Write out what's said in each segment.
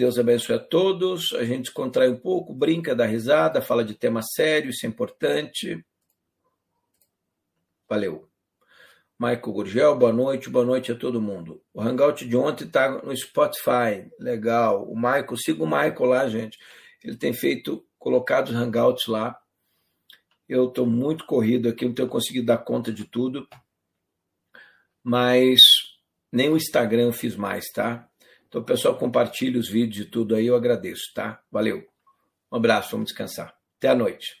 Deus abençoe a todos. A gente contrai um pouco, brinca, dá risada, fala de tema sério, isso é importante. Valeu. Michael Gurgel, boa noite, boa noite a todo mundo. O Hangout de ontem está no Spotify, legal. O Michael, siga o Michael lá, gente. Ele tem feito, colocado os Hangouts lá. Eu estou muito corrido aqui, não tenho conseguido dar conta de tudo. Mas nem o Instagram eu fiz mais, tá? Então, pessoal, compartilhe os vídeos e tudo aí, eu agradeço, tá? Valeu. Um abraço, vamos descansar. Até a noite.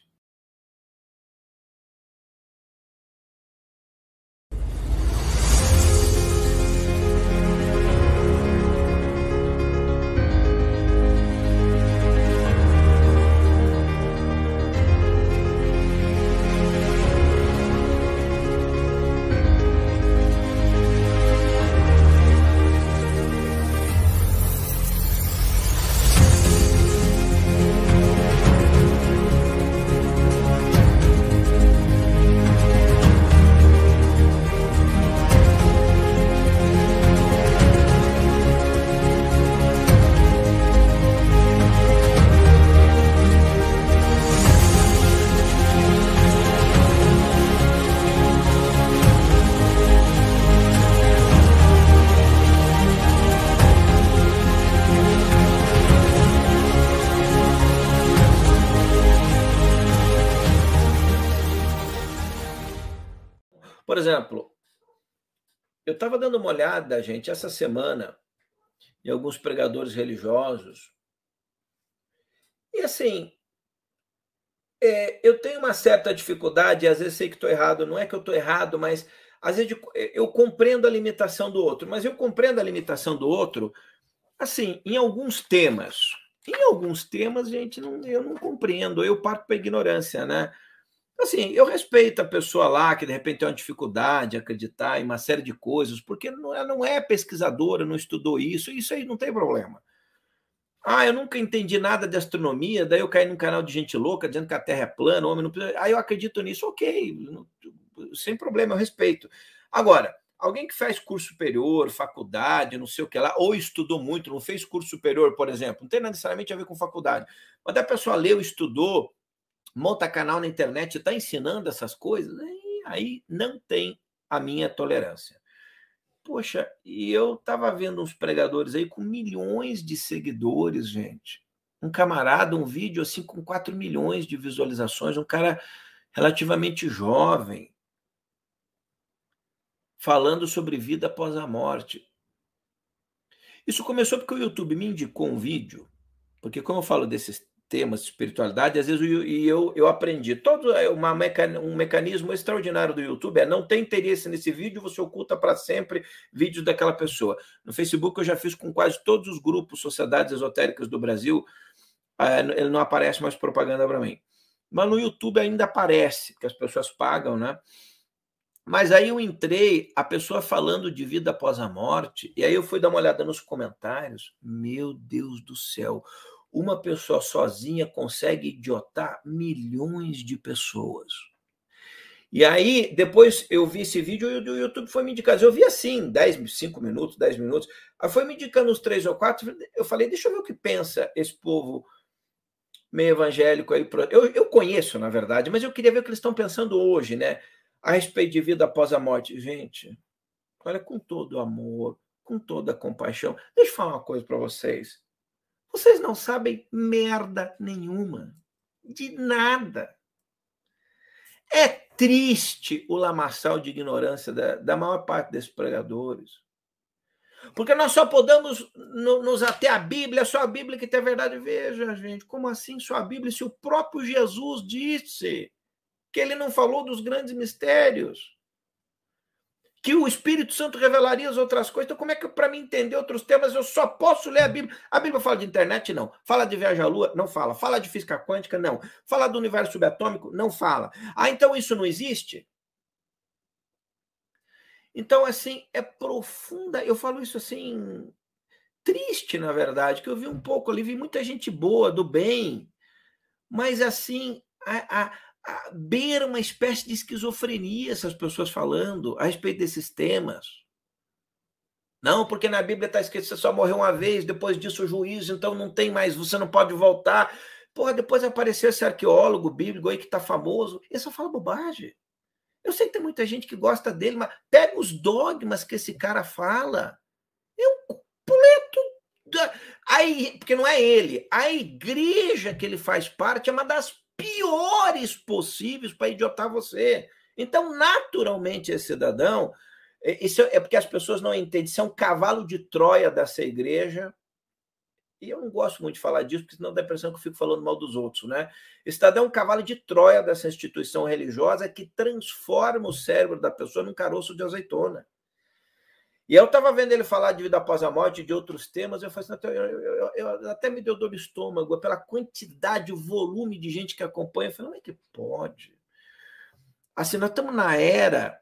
Exemplo, eu estava dando uma olhada, gente, essa semana, em alguns pregadores religiosos. E assim, é, eu tenho uma certa dificuldade, às vezes sei que estou errado, não é que eu estou errado, mas às vezes eu compreendo a limitação do outro, mas eu compreendo a limitação do outro, assim, em alguns temas. Em alguns temas, gente, não, eu não compreendo, eu parto para ignorância, né? Assim, eu respeito a pessoa lá que de repente tem uma dificuldade de acreditar em uma série de coisas, porque não, ela não é pesquisadora, não estudou isso, isso aí não tem problema. Ah, eu nunca entendi nada de astronomia, daí eu caí num canal de gente louca dizendo que a Terra é plana, homem não precisa. Aí eu acredito nisso, ok, sem problema, eu respeito. Agora, alguém que faz curso superior, faculdade, não sei o que lá, ou estudou muito, não fez curso superior, por exemplo, não tem necessariamente a ver com faculdade, mas a pessoa leu, estudou, monta canal na internet está ensinando essas coisas, aí não tem a minha tolerância. Poxa, e eu estava vendo uns pregadores aí com milhões de seguidores, gente. Um camarada, um vídeo assim com 4 milhões de visualizações, um cara relativamente jovem, falando sobre vida após a morte. Isso começou porque o YouTube me indicou um vídeo, porque como eu falo desses temas de espiritualidade, às vezes e eu, eu aprendi. Todo é uma um mecanismo extraordinário do YouTube é não tem interesse nesse vídeo, você oculta para sempre vídeos daquela pessoa. No Facebook eu já fiz com quase todos os grupos, sociedades esotéricas do Brasil, é, ele não aparece mais propaganda para mim. Mas no YouTube ainda aparece, que as pessoas pagam, né? Mas aí eu entrei, a pessoa falando de vida após a morte, e aí eu fui dar uma olhada nos comentários. Meu Deus do céu, uma pessoa sozinha consegue idiotar milhões de pessoas. E aí, depois eu vi esse vídeo e o YouTube foi me indicando. Eu vi assim, 10, 5 minutos, 10 minutos. Aí foi me indicando uns três ou quatro. Eu falei, deixa eu ver o que pensa esse povo meio evangélico aí. Eu, eu conheço, na verdade, mas eu queria ver o que eles estão pensando hoje, né? A respeito de vida após a morte. Gente, olha, com todo amor, com toda compaixão. Deixa eu falar uma coisa para vocês. Vocês não sabem merda nenhuma. De nada. É triste o lamaçal de ignorância da, da maior parte desses pregadores. Porque nós só podemos nos até a Bíblia, só a Bíblia que tem a verdade. Veja, gente, como assim só a Bíblia? Se o próprio Jesus disse que ele não falou dos grandes mistérios que o Espírito Santo revelaria as outras coisas. Então, como é que para mim entender outros temas eu só posso ler a Bíblia? A Bíblia fala de internet? Não. Fala de viagem à Lua? Não fala. Fala de física quântica? Não. Fala do universo subatômico? Não fala. Ah, então isso não existe? Então, assim, é profunda. Eu falo isso assim, triste, na verdade, que eu vi um pouco ali, vi muita gente boa, do bem, mas assim, a, a beira uma espécie de esquizofrenia essas pessoas falando a respeito desses temas. Não, porque na Bíblia está escrito que você só morreu uma vez, depois disso o juízo, então não tem mais, você não pode voltar. Porra, depois apareceu esse arqueólogo bíblico aí que está famoso. Ele só fala bobagem. Eu sei que tem muita gente que gosta dele, mas pega os dogmas que esse cara fala. É um completo. Aí, porque não é ele. A igreja que ele faz parte é uma das piores possíveis para idiotar você. Então, naturalmente, esse cidadão é, isso é porque as pessoas não entendem. Isso é um cavalo de Troia dessa igreja. E eu não gosto muito de falar disso, porque senão dá a impressão que eu fico falando mal dos outros, né? Esse cidadão é um cavalo de Troia dessa instituição religiosa que transforma o cérebro da pessoa num caroço de azeitona. E eu estava vendo ele falar de vida após a morte, de outros temas, eu falei assim, eu, eu, eu, até me deu dor no estômago, pela quantidade, o volume de gente que acompanha. Eu falei, como é que pode? Assim, nós estamos na era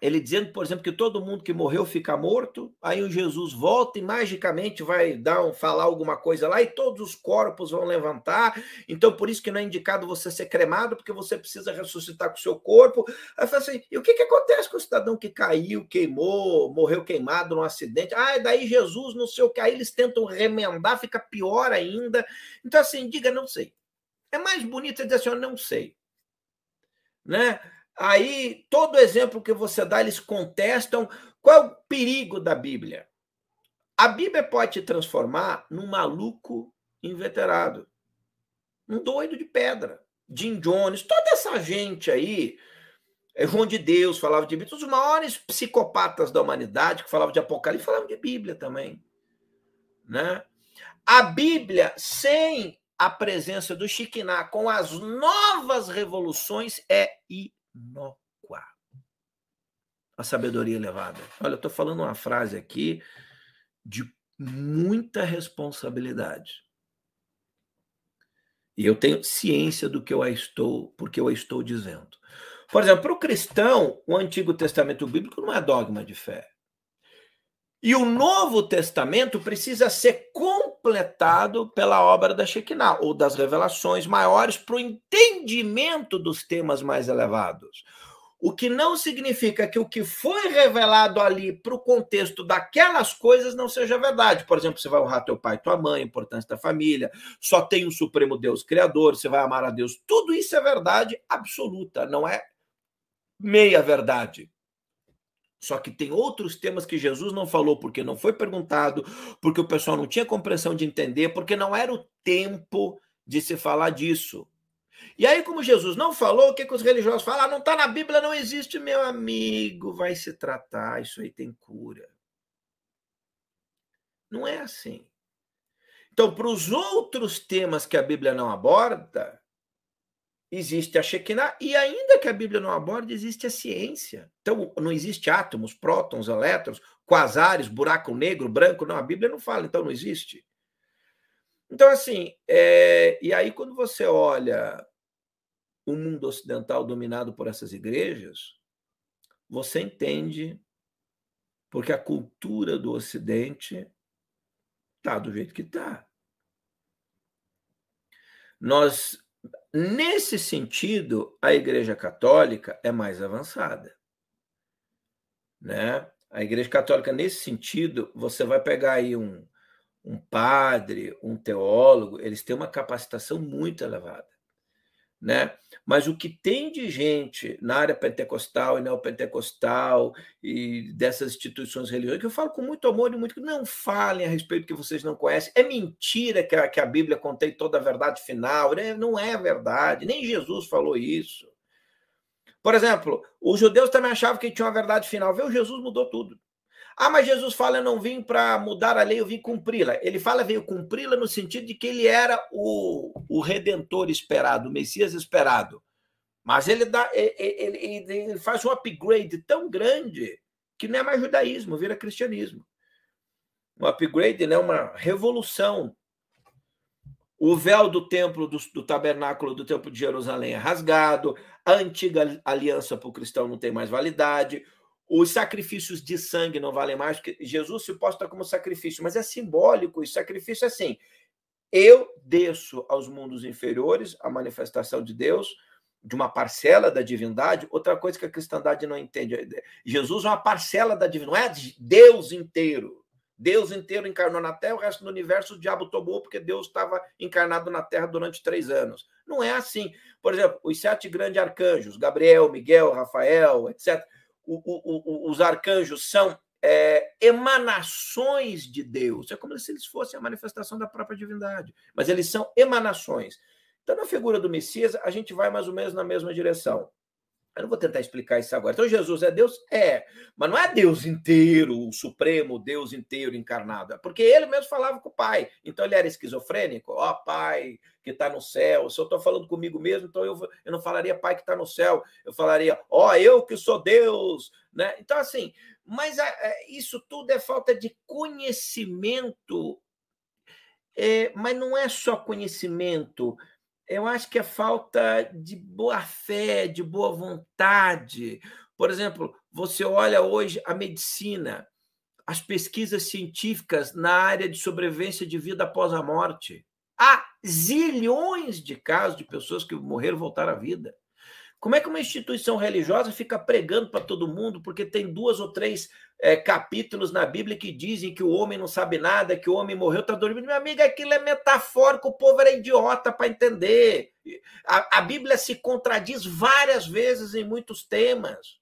ele dizendo, por exemplo, que todo mundo que morreu fica morto, aí o Jesus volta e magicamente vai dar um, falar alguma coisa lá e todos os corpos vão levantar. Então, por isso que não é indicado você ser cremado, porque você precisa ressuscitar com o seu corpo. Aí eu assim, e o que, que acontece com o cidadão que caiu, queimou, morreu queimado num acidente? Ah, daí Jesus, não sei o que, aí eles tentam remendar, fica pior ainda. Então, assim, diga, não sei. É mais bonito dizer assim, eu não sei. Né? Aí, todo exemplo que você dá, eles contestam. Qual é o perigo da Bíblia? A Bíblia pode te transformar num maluco inveterado, um doido de pedra. Jim Jones, toda essa gente aí, é João de Deus falava de Bíblia, os maiores psicopatas da humanidade que falavam de Apocalipse falavam de Bíblia também. Né? A Bíblia, sem a presença do Chiquiná, com as novas revoluções, é inócua. A sabedoria elevada. Olha, eu estou falando uma frase aqui de muita responsabilidade. E eu tenho ciência do que eu estou, porque eu estou dizendo. Por exemplo, para o cristão, o Antigo Testamento Bíblico não é dogma de fé. E o Novo Testamento precisa ser completado pela obra da Shekinah, ou das revelações maiores, para o entendimento dos temas mais elevados. O que não significa que o que foi revelado ali para o contexto daquelas coisas não seja verdade. Por exemplo, você vai honrar teu pai e tua mãe, a importância da família, só tem um Supremo Deus Criador, você vai amar a Deus. Tudo isso é verdade absoluta, não é meia verdade. Só que tem outros temas que Jesus não falou porque não foi perguntado, porque o pessoal não tinha compreensão de entender, porque não era o tempo de se falar disso. E aí, como Jesus não falou, o que, que os religiosos falam? Ah, não está na Bíblia, não existe, meu amigo, vai se tratar, isso aí tem cura. Não é assim. Então, para os outros temas que a Bíblia não aborda, existe a Shekinah, e ainda que a Bíblia não aborde, existe a ciência. Então, não existe átomos, prótons, elétrons, quasares, buraco negro, branco, não, a Bíblia não fala, então não existe. Então, assim, é... e aí quando você olha o mundo ocidental dominado por essas igrejas, você entende porque a cultura do Ocidente está do jeito que está. Nós Nesse sentido, a Igreja Católica é mais avançada. Né? A Igreja Católica, nesse sentido, você vai pegar aí um, um padre, um teólogo, eles têm uma capacitação muito elevada né? Mas o que tem de gente na área pentecostal e neopentecostal e dessas instituições religiosas, que eu falo com muito amor e muito. Não falem a respeito que vocês não conhecem. É mentira que a, que a Bíblia contém toda a verdade final. Né? Não é verdade. Nem Jesus falou isso. Por exemplo, os judeus também achavam que tinha uma verdade final. Viu? Jesus mudou tudo. Ah, mas Jesus fala: eu não vim para mudar a lei, eu vim cumpri-la. Ele fala, veio cumpri-la no sentido de que ele era o, o redentor esperado, o Messias esperado. Mas ele, dá, ele, ele, ele faz um upgrade tão grande que não é mais judaísmo, vira cristianismo. Um upgrade, né, uma revolução. O véu do templo, do, do tabernáculo do templo de Jerusalém é rasgado, a antiga aliança para o cristão não tem mais validade, os sacrifícios de sangue não valem mais, porque Jesus se posta como sacrifício, mas é simbólico. O sacrifício é assim: eu desço aos mundos inferiores, a manifestação de Deus, de uma parcela da divindade, outra coisa que a cristandade não entende. Jesus é uma parcela da divindade, não é Deus inteiro. Deus inteiro encarnou na Terra, o resto do universo o diabo tomou porque Deus estava encarnado na Terra durante três anos. Não é assim. Por exemplo, os sete grandes arcanjos, Gabriel, Miguel, Rafael, etc. O, o, os arcanjos são é, emanações de Deus. É como se eles fossem a manifestação da própria divindade, mas eles são emanações. Então, na figura do Messias, a gente vai mais ou menos na mesma direção. Eu não vou tentar explicar isso agora. Então, Jesus é Deus? É, mas não é Deus inteiro, o Supremo, Deus inteiro encarnado. É porque ele mesmo falava com o Pai. Então, ele era esquizofrênico. Ó, oh, Pai que está no céu. Se eu estou falando comigo mesmo, então eu, eu não falaria Pai que está no céu. Eu falaria, ó, oh, eu que sou Deus. Né? Então, assim, mas a, a, isso tudo é falta de conhecimento. É, mas não é só conhecimento eu acho que é falta de boa fé, de boa vontade. Por exemplo, você olha hoje a medicina, as pesquisas científicas na área de sobrevivência de vida após a morte. Há zilhões de casos de pessoas que morreram voltaram à vida. Como é que uma instituição religiosa fica pregando para todo mundo porque tem duas ou três é, capítulos na Bíblia que dizem que o homem não sabe nada, que o homem morreu, está dormindo? Minha amiga, aquilo é metafórico, o povo era idiota para entender. A, a, Bíblia se contradiz várias vezes em muitos temas.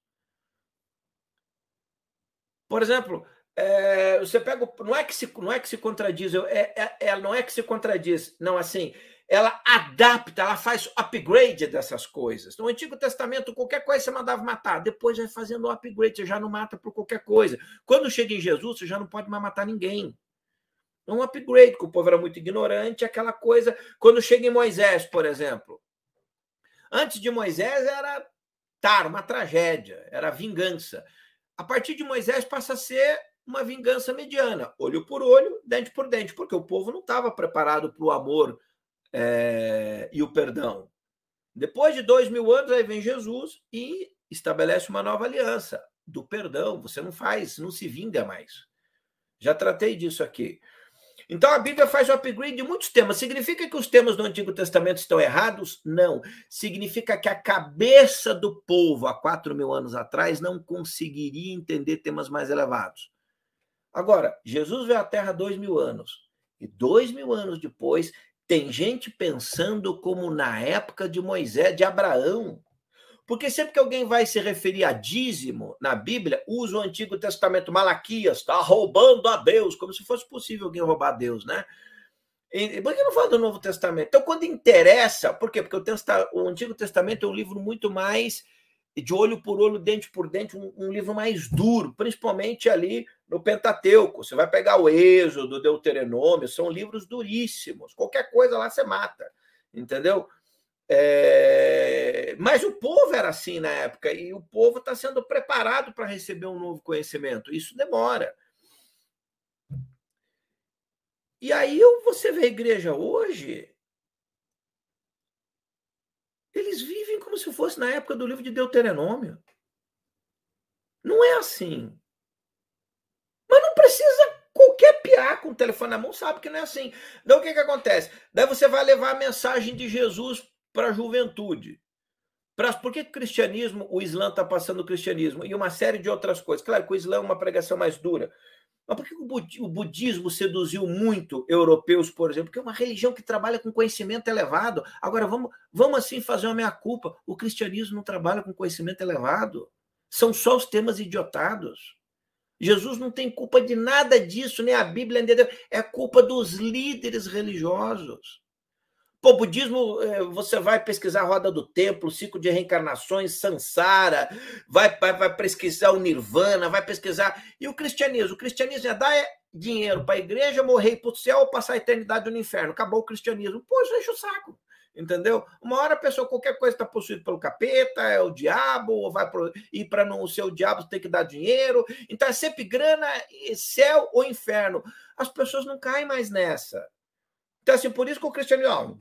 Por exemplo, é, você pega. Não é que se, não é que se contradiz, é, é, é não é que se contradiz, não, assim ela adapta, ela faz upgrade dessas coisas. No Antigo Testamento, qualquer coisa você mandava matar, depois vai fazendo upgrade, você já não mata por qualquer coisa. Quando chega em Jesus, você já não pode mais matar ninguém. É um upgrade, porque o povo era muito ignorante, aquela coisa. Quando chega em Moisés, por exemplo, antes de Moisés era tar, uma tragédia, era vingança. A partir de Moisés passa a ser uma vingança mediana, olho por olho, dente por dente, porque o povo não estava preparado para o amor é, e o perdão. Depois de dois mil anos, aí vem Jesus e estabelece uma nova aliança do perdão. Você não faz, não se vinga mais. Já tratei disso aqui. Então a Bíblia faz o upgrade de muitos temas. Significa que os temas do Antigo Testamento estão errados? Não. Significa que a cabeça do povo há quatro mil anos atrás não conseguiria entender temas mais elevados. Agora, Jesus veio à Terra dois mil anos. E dois mil anos depois, tem gente pensando como na época de Moisés, de Abraão. Porque sempre que alguém vai se referir a dízimo na Bíblia, usa o Antigo Testamento, Malaquias, está roubando a Deus, como se fosse possível alguém roubar a Deus, né? E, por que não fala do Novo Testamento? Então, quando interessa, por quê? Porque o, Testa, o Antigo Testamento é um livro muito mais de olho por olho, dente por dente, um, um, livro mais duro, principalmente ali no Pentateuco. Você vai pegar o Êxodo, Deuteronômio, são livros duríssimos. Qualquer coisa lá você mata, entendeu? É... Mas o povo era assim na época, e o povo está sendo preparado para receber um novo conhecimento. Isso demora. E aí você vê a igreja hoje, eles vivem como se fosse na época do livro de Deuteronômio. Não é assim. Mas não precisa qualquer piar com o telefone na mão sabe que não é assim. Então o que, que acontece? Daí você vai levar a mensagem de Jesus para a juventude. Pra, por que o cristianismo, o Islã está passando o cristianismo? E uma série de outras coisas. Claro que o Islã é uma pregação mais dura. Mas por que o budismo seduziu muito europeus, por exemplo? Porque é uma religião que trabalha com conhecimento elevado. Agora, vamos, vamos assim fazer uma meia-culpa. O cristianismo não trabalha com conhecimento elevado. São só os temas idiotados. Jesus não tem culpa de nada disso, nem a Bíblia, nem Deus. É culpa dos líderes religiosos. Pô, budismo, é, você vai pesquisar a roda do templo, ciclo de reencarnações, Sansara, vai, vai, vai pesquisar o Nirvana, vai pesquisar. E o cristianismo? O cristianismo é dar é dinheiro para a igreja, morrer para o céu ou passar a eternidade no inferno. Acabou o cristianismo. Isso enche o saco. Entendeu? Uma hora a pessoa, qualquer coisa está possuída pelo capeta, é o diabo, ou vai pro, ir para não ser o diabo, tem que dar dinheiro. Então é sempre grana, céu ou inferno. As pessoas não caem mais nessa. Então, assim, por isso que o cristianismo, ó,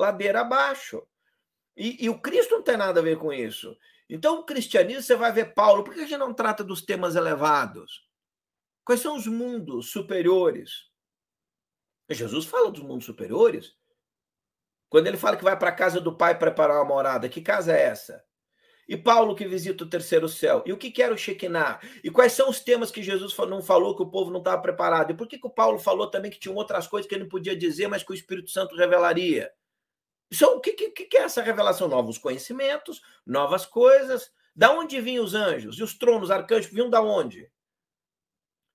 ladeira abaixo. E, e, o Cristo não tem nada a ver com isso. Então, o cristianismo, você vai ver Paulo, por que a gente não trata dos temas elevados? Quais são os mundos superiores? Jesus fala dos mundos superiores. Quando ele fala que vai para a casa do pai preparar uma morada, que casa é essa? E Paulo que visita o terceiro céu. E o que era o Shekinah? E quais são os temas que Jesus não falou que o povo não estava preparado? E por que, que o Paulo falou também que tinha outras coisas que ele não podia dizer, mas que o Espírito Santo revelaria? Então, o que, que, que é essa revelação? Novos conhecimentos, novas coisas. Da onde vinham os anjos? E os tronos, arcanjos, vinham da onde?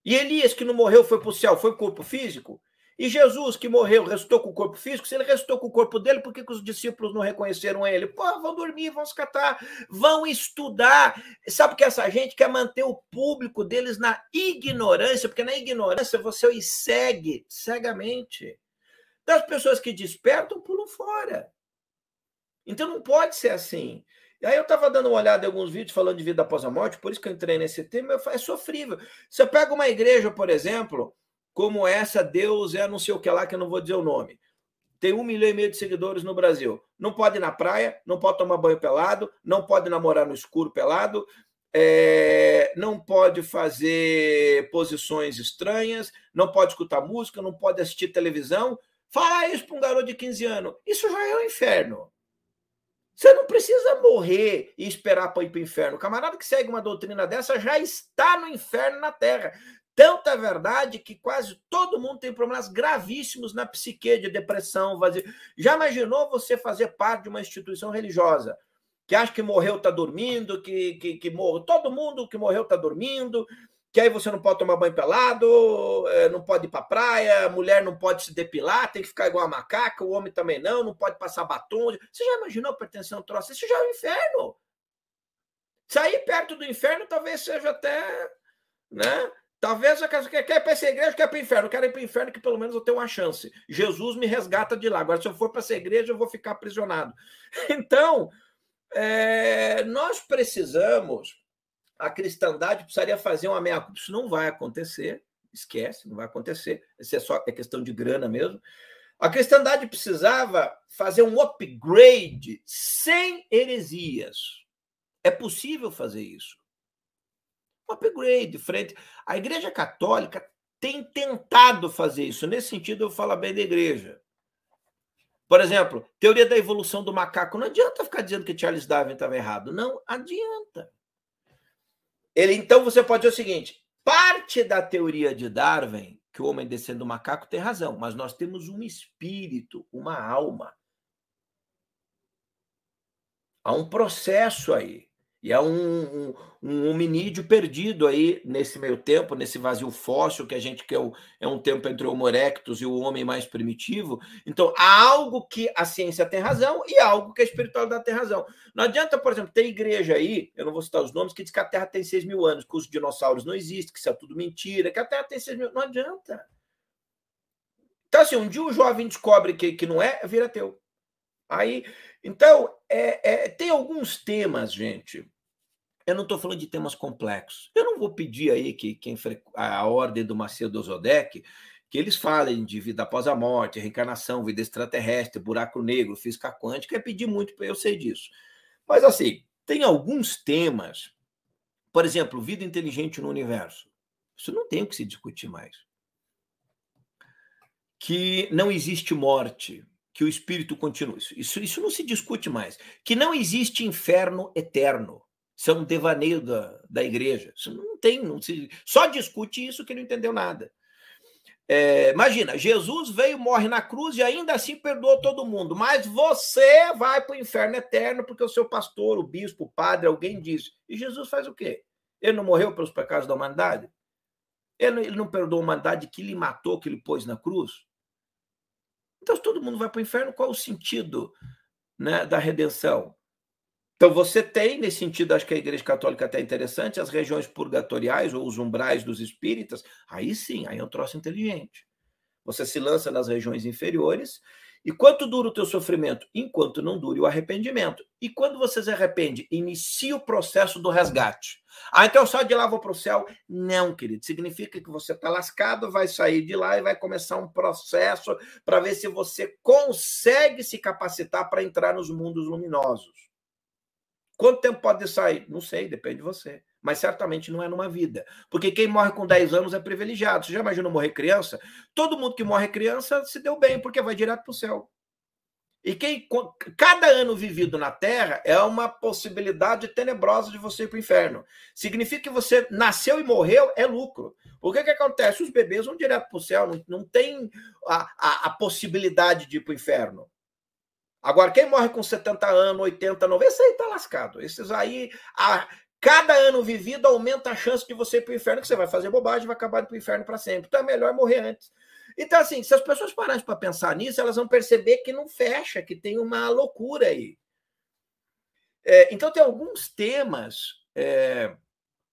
E Elias, que não morreu, foi para o céu, foi corpo físico? E Jesus, que morreu, restou com o corpo físico, se ele restou com o corpo dele, por que, que os discípulos não reconheceram ele? Pô, vão dormir, vão se catar, vão estudar. Sabe que essa gente quer manter o público deles na ignorância, porque na ignorância você os segue cegamente. Das pessoas que despertam, pulam fora. Então não pode ser assim. E aí eu estava dando uma olhada em alguns vídeos falando de vida após a morte, por isso que eu entrei nesse tema, é sofrível. Você pega uma igreja, por exemplo, como essa, Deus é não sei o que lá, que eu não vou dizer o nome. Tem um milhão e meio de seguidores no Brasil. Não pode ir na praia, não pode tomar banho pelado, não pode namorar no escuro pelado, é, não pode fazer posições estranhas, não pode escutar música, não pode assistir televisão. Falar isso para um garoto de 15 anos, isso já é o um inferno. Você não precisa morrer e esperar para ir para o inferno. O camarada que segue uma doutrina dessa já está no inferno na terra. Tanta é verdade que quase todo mundo tem problemas gravíssimos na psique, de depressão, vazio. Já imaginou você fazer parte de uma instituição religiosa que acha que morreu está dormindo, que, que, que morreu, todo mundo que morreu está dormindo, que aí você não pode tomar banho pelado, é, não pode ir para praia, mulher não pode se depilar, tem que ficar igual a macaca, o homem também não, não pode passar batom. Você já imaginou pertencer a um troço? Isso já é o um inferno. Sair perto do inferno talvez seja até, né? Talvez eu quero, quer ir para essa igreja, quer ir para o inferno. Eu quero ir para o inferno que pelo menos eu tenho uma chance. Jesus me resgata de lá. Agora, se eu for para essa igreja, eu vou ficar aprisionado. Então, é, nós precisamos, a cristandade precisaria fazer uma meia culpa. Isso não vai acontecer. Esquece, não vai acontecer. Isso é só é questão de grana mesmo. A cristandade precisava fazer um upgrade sem heresias. É possível fazer isso um upgrade frente. A Igreja Católica tem tentado fazer isso. Nesse sentido, eu falo bem da igreja. Por exemplo, teoria da evolução do macaco. Não adianta ficar dizendo que Charles Darwin estava errado. Não adianta. Ele, então, você pode dizer o seguinte: parte da teoria de Darwin, que o homem descendo do macaco, tem razão, mas nós temos um espírito, uma alma. Há um processo aí. E é um, um, um, hominídeo perdido aí nesse meio tempo, nesse vazio fóssil que a gente quer, é um tempo entre o Homo erectus e o homem mais primitivo. Então, há algo que a ciência tem razão e algo que a espiritualidade tem razão. Não adianta, por exemplo, ter igreja aí, eu não vou citar os nomes, que diz que a Terra tem 6 mil anos, que os dinossauros não existem, que isso é tudo mentira, que a Terra tem 6 mil Não adianta. Então, assim, um dia o jovem descobre que, que não é, vira teu. Aí, então, é, é, tem alguns temas, gente, eu não estou falando de temas complexos. Eu não vou pedir aí que quem a ordem do Macedo Zodek que eles falem de vida após a morte, reencarnação, vida extraterrestre, buraco negro, física quântica, é pedir muito, eu sei disso. Mas assim, tem alguns temas, por exemplo, vida inteligente no universo. Isso não tem o que se discutir mais. Que não existe morte, que o espírito continua. Isso, isso não se discute mais. Que não existe inferno eterno. Isso é um devaneio da, da igreja. Isso não tem, não se, só discute isso que não entendeu nada. É, imagina, Jesus veio, morre na cruz e ainda assim perdoou todo mundo, mas você vai para o inferno eterno porque o seu pastor, o bispo, o padre, alguém disse. E Jesus faz o quê? Ele não morreu pelos pecados da humanidade? Ele, ele não perdoou a humanidade que lhe matou, que ele pôs na cruz? Então, se todo mundo vai para o inferno, qual o sentido né, da redenção? Então, você tem, nesse sentido, acho que a Igreja Católica até é interessante, as regiões purgatoriais ou os umbrais dos espíritas, aí sim, aí é um troço inteligente. Você se lança nas regiões inferiores, e quanto dura o teu sofrimento? Enquanto não dure o arrependimento. E quando você se arrepende, inicia o processo do resgate. Ah, então só de lá vou para o céu? Não, querido. Significa que você está lascado, vai sair de lá e vai começar um processo para ver se você consegue se capacitar para entrar nos mundos luminosos. Quanto tempo pode sair? Não sei, depende de você. Mas certamente não é numa vida. Porque quem morre com 10 anos é privilegiado. Você já imaginou morrer criança? Todo mundo que morre criança se deu bem, porque vai direto para o céu. E quem, cada ano vivido na Terra é uma possibilidade tenebrosa de você ir para o inferno. Significa que você nasceu e morreu é lucro. O que, que acontece? Os bebês vão direto para o céu, não, não tem a, a, a, possibilidade de ir para o inferno. Agora, quem morre com 70 anos, 80, 90, esse aí está lascado. Esses aí, a, cada ano vivido aumenta a chance de você ir para o inferno, que você vai fazer bobagem, vai acabar para o inferno para sempre. Então é melhor morrer antes. Então, assim, se as pessoas pararem para pensar nisso, elas vão perceber que não fecha, que tem uma loucura aí. É, então, tem alguns temas. É,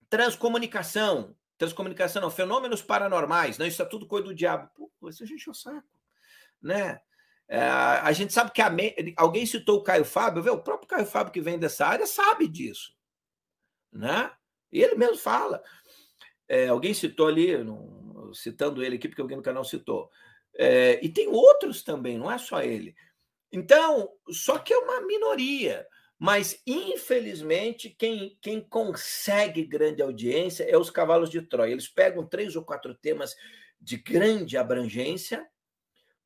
transcomunicação. Transcomunicação não, fenômenos paranormais. Não, isso é tudo coisa do diabo. Pô, isso a gente é o saco. Né? É, a gente sabe que a, alguém citou o Caio Fábio, vê, o próprio Caio Fábio que vem dessa área sabe disso. Né? Ele mesmo fala. É, alguém citou ali, citando ele aqui, porque alguém no canal citou. É, e tem outros também, não é só ele. Então, só que é uma minoria. Mas, infelizmente, quem, quem consegue grande audiência é os cavalos de Troia. Eles pegam três ou quatro temas de grande abrangência,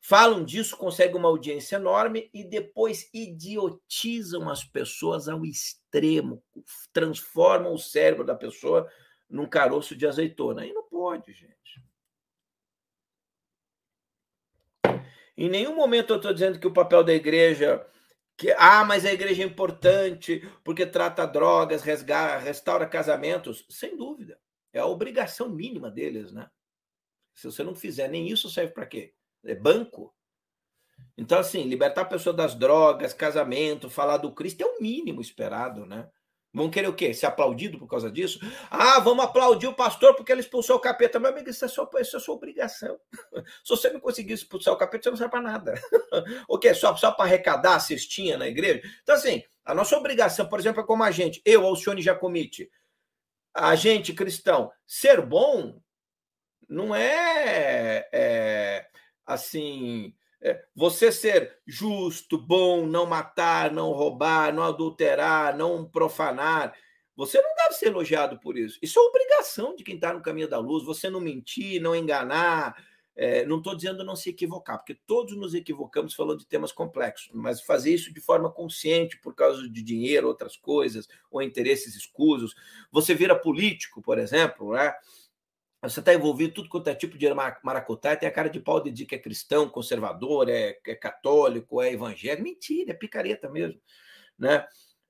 falam disso, conseguem uma audiência enorme e depois idiotizam as pessoas ao extremo, transformam o cérebro da pessoa num caroço de azeitona. E não pode, gente. Em nenhum momento eu estou dizendo que o papel da igreja. Que, ah, mas a igreja é importante porque trata drogas, resga, restaura casamentos. Sem dúvida. É a obrigação mínima deles, né? Se você não fizer nem isso, serve para quê? É banco. Então, assim, libertar a pessoa das drogas, casamento, falar do Cristo é o mínimo esperado, né? Vão querer o quê? Ser aplaudido por causa disso? Ah, vamos aplaudir o pastor porque ele expulsou o capeta. Meu amigo, isso é sua, é sua obrigação. Se você não conseguir expulsar o capeta, você não serve para nada. o quê? Só, só para arrecadar a cestinha na igreja? Então, assim, a nossa obrigação, por exemplo, é como a gente, eu, Alcione Jacomite, a gente cristão, ser bom não é, é assim é, você ser justo, bom, não matar, não roubar, não adulterar, não profanar, você não deve ser elogiado por isso. Isso é obrigação de quem está no caminho da luz. Você não mentir, não enganar. É, não estou dizendo não se equivocar, porque todos nos equivocamos falando de temas complexos, mas fazer isso de forma consciente por causa de dinheiro, outras coisas, ou interesses escusos. Você vira político, por exemplo, né? Você está envolvido tudo quanto é tipo de maracutaia, tem a cara de pau de dizer que é cristão, conservador, é, é católico, é evangélico. Mentira, é picareta mesmo. Né?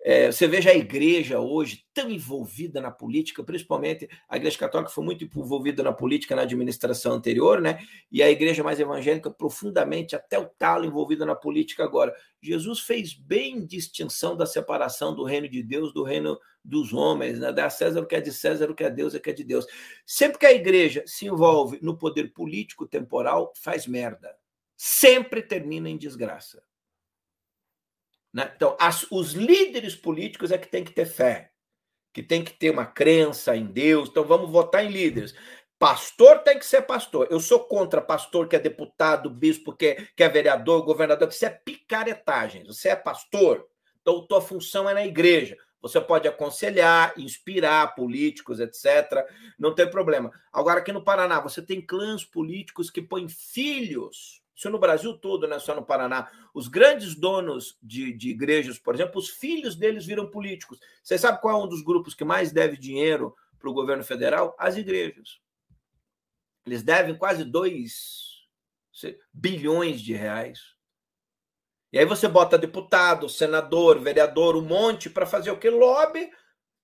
É, você veja a igreja hoje tão envolvida na política, principalmente a igreja católica foi muito envolvida na política na administração anterior, né? E a igreja mais evangélica profundamente até o talo envolvida na política agora. Jesus fez bem distinção da separação do reino de Deus do reino dos homens, né? Dá César o que é de César, o que é de Deus, o que é de Deus. Sempre que a igreja se envolve no poder político temporal, faz merda. Sempre termina em desgraça. Né? Então, as, os líderes políticos é que tem que ter fé, que tem que ter uma crença em Deus. Então, vamos votar em líderes. Pastor tem que ser pastor. Eu sou contra pastor que é deputado, bispo que é, que é vereador, governador. Isso é picaretagem. Você é pastor, então tua função é na igreja. Você pode aconselhar, inspirar políticos, etc. Não tem problema. Agora, aqui no Paraná, você tem clãs políticos que põem filhos isso no Brasil todo, não é só no Paraná. Os grandes donos de, de igrejas, por exemplo, os filhos deles viram políticos. Você sabe qual é um dos grupos que mais deve dinheiro para o governo federal? As igrejas. Eles devem quase 2 bilhões de reais. E aí você bota deputado, senador, vereador, um monte para fazer o que? Lobby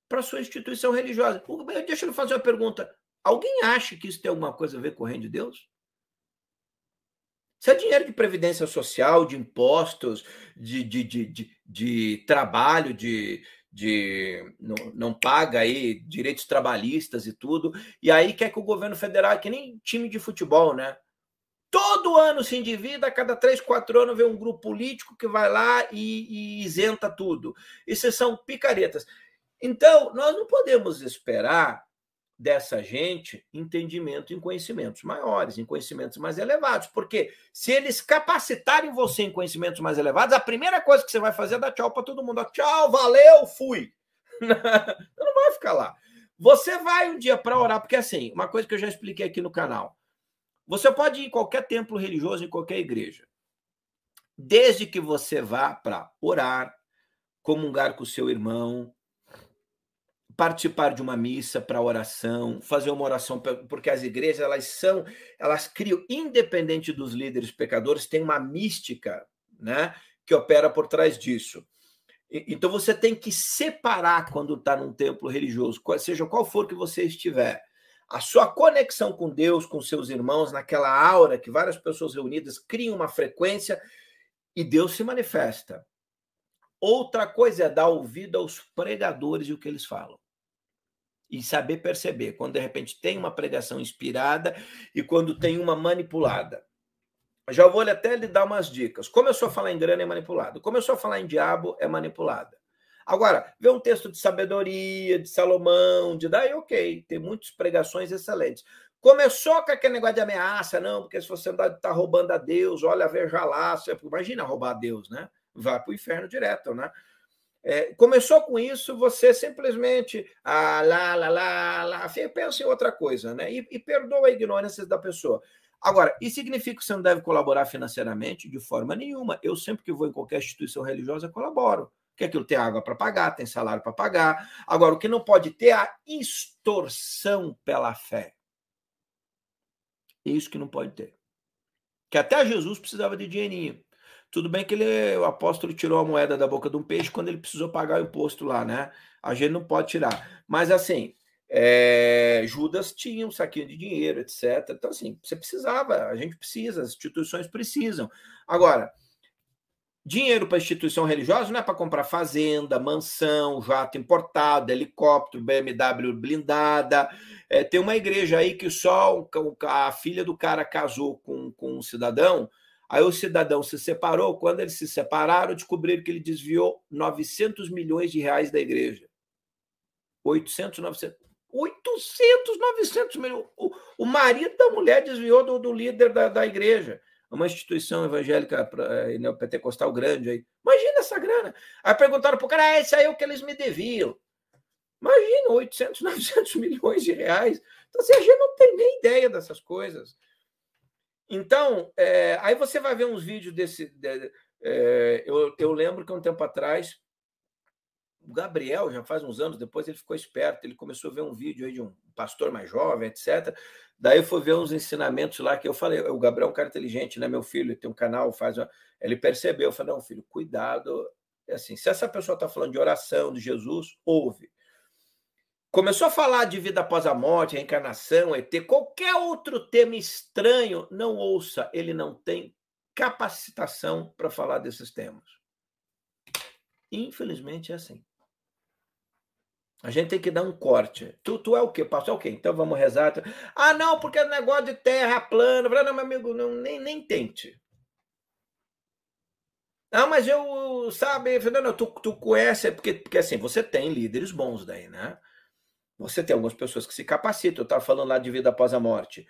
para sua instituição religiosa. Deixa eu fazer uma pergunta. Alguém acha que isso tem alguma coisa a ver com o reino de Deus? Isso é dinheiro de previdência social, de impostos, de, de, de, de, de trabalho, de, de não, não, paga aí direitos trabalhistas e tudo. E aí quer que o governo federal, que nem time de futebol, né? Todo ano se endivida, a cada três, quatro anos vem um grupo político que vai lá e, e isenta tudo. Isso são picaretas. Então, nós não podemos esperar dessa gente entendimento em conhecimentos maiores, em conhecimentos mais elevados. Porque se eles capacitarem você em conhecimentos mais elevados, a primeira coisa que você vai fazer é dar tchau para todo mundo. Tchau, valeu, fui. Você não vai ficar lá. Você vai um dia para orar, porque assim, uma coisa que eu já expliquei aqui no canal. Você pode ir em qualquer templo religioso, em qualquer igreja. desde que você vá para orar, comungar com o seu irmão, participar de uma missa para oração, fazer uma oração porque as igrejas elas são, elas criam independente dos líderes pecadores, tem uma mística, né, que opera por trás disso. Então você tem que separar quando está num templo religioso, seja qual for que você estiver, a sua conexão com Deus, com seus irmãos, naquela aura que várias pessoas reunidas criam uma frequência e Deus se manifesta. Outra coisa é dar ouvido aos pregadores e o que eles falam. E saber perceber quando de repente tem uma pregação inspirada e quando tem uma manipulada. Já vou até lhe dar umas dicas. Começou a falar em grana é manipulado. Começou a falar em diabo é manipulada. Agora, vê um texto de sabedoria, de Salomão, de daí, ok, tem muitas pregações excelentes. Começou com aquele negócio de ameaça, não, porque se você está roubando a Deus, olha, veja lá, você, imagina roubar a Deus, né? Vai para o inferno direto, né? É, começou com isso, você simplesmente ah, lá, lá, lá, lá, pensa em outra coisa, né? E, e perdoa a ignorância da pessoa. Agora, isso significa que você não deve colaborar financeiramente? De forma nenhuma. Eu sempre que vou em qualquer instituição religiosa, colaboro. Porque aquilo tem água para pagar, tem salário para pagar. Agora, o que não pode ter é a extorsão pela fé. Isso que não pode ter. Que até Jesus precisava de dinheirinho. Tudo bem que ele, o apóstolo tirou a moeda da boca de um peixe quando ele precisou pagar o imposto lá, né? A gente não pode tirar. Mas assim, é, Judas tinha um saquinho de dinheiro, etc. Então, assim, você precisava, a gente precisa, as instituições precisam. Agora, dinheiro para instituição religiosa não é para comprar fazenda, mansão, jato importado, helicóptero, BMW blindada. É, tem uma igreja aí que só a filha do cara casou com, com um cidadão Aí o cidadão se separou. Quando eles se separaram, descobriram que ele desviou 900 milhões de reais da igreja. 800, 900. 800, 900 milhões. O, o marido da mulher desviou do, do líder da, da igreja. Uma instituição evangélica é, neopentecostal grande aí. Imagina essa grana. Aí perguntaram para o cara, ah, isso aí é o que eles me deviam. Imagina, 800, 900 milhões de reais. Então, assim, a gente não tem nem ideia dessas coisas. Então, é, aí você vai ver uns vídeos desse. De, é, eu, eu lembro que um tempo atrás, o Gabriel, já faz uns anos, depois ele ficou esperto, ele começou a ver um vídeo aí de um pastor mais jovem, etc. Daí foi ver uns ensinamentos lá que eu falei, o Gabriel é um cara inteligente, né? Meu filho tem um canal, faz. Uma... Ele percebeu, eu falei, não, filho, cuidado. É assim, se essa pessoa está falando de oração, de Jesus, ouve. Começou a falar de vida após a morte, reencarnação, ET, qualquer outro tema estranho, não ouça, ele não tem capacitação para falar desses temas. Infelizmente é assim. A gente tem que dar um corte. Tu, tu é o quê? Pastor, é o quê? Então vamos rezar. Ah, não, porque é negócio de terra plana. Não, meu amigo, não, nem, nem tente. Ah, mas eu, sabe, não, tu, tu conhece, porque, porque assim, você tem líderes bons daí, né? Você tem algumas pessoas que se capacitam. Eu estava falando lá de vida após a morte.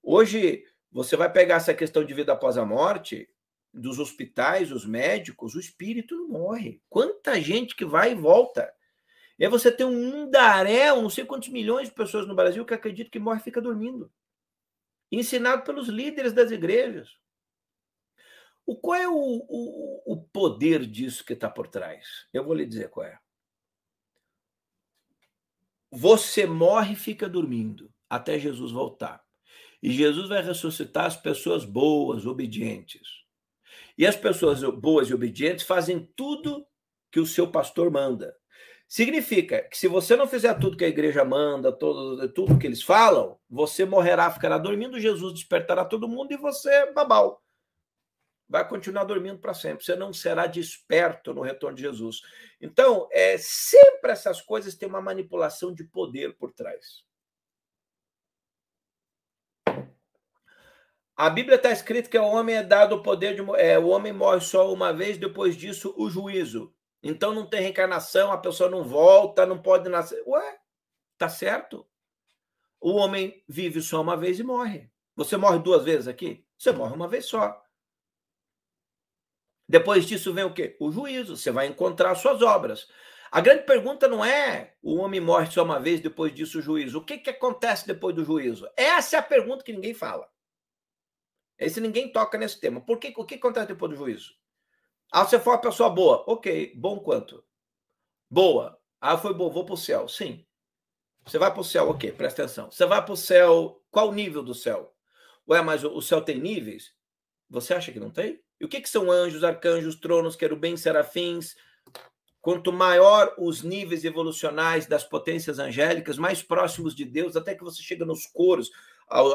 Hoje, você vai pegar essa questão de vida após a morte, dos hospitais, os médicos, o espírito não morre. Quanta gente que vai e volta. E aí você tem um mundaré, não sei quantos milhões de pessoas no Brasil que acreditam que morre e fica dormindo. Ensinado pelos líderes das igrejas. O, qual é o, o, o poder disso que está por trás? Eu vou lhe dizer qual é. Você morre e fica dormindo até Jesus voltar. E Jesus vai ressuscitar as pessoas boas, obedientes. E as pessoas boas e obedientes fazem tudo que o seu pastor manda. Significa que se você não fizer tudo que a igreja manda, tudo que eles falam, você morrerá, ficará dormindo, Jesus despertará todo mundo e você, babau vai continuar dormindo para sempre. Você não será desperto no retorno de Jesus. Então, é, sempre essas coisas têm uma manipulação de poder por trás. A Bíblia está escrito que o homem é dado o poder de. É, o homem morre só uma vez, depois disso, o juízo. Então não tem reencarnação, a pessoa não volta, não pode nascer. Ué, tá certo. O homem vive só uma vez e morre. Você morre duas vezes aqui? Você morre uma vez só. Depois disso vem o quê? O juízo. Você vai encontrar suas obras. A grande pergunta não é o homem morre só uma vez, depois disso o juízo. O que, que acontece depois do juízo? Essa é a pergunta que ninguém fala. Esse ninguém toca nesse tema. Por que, o que acontece depois do juízo? Ah, você foi uma pessoa boa. Ok, bom quanto? Boa. Ah, foi bom, vou para o céu. Sim. Você vai para o céu, ok, presta atenção. Você vai para o céu, qual o nível do céu? Ué, mas o céu tem níveis? Você acha que não tem? E o que, que são anjos, arcanjos, tronos, querubins, serafins? Quanto maior os níveis evolucionais das potências angélicas, mais próximos de Deus, até que você chega nos coros,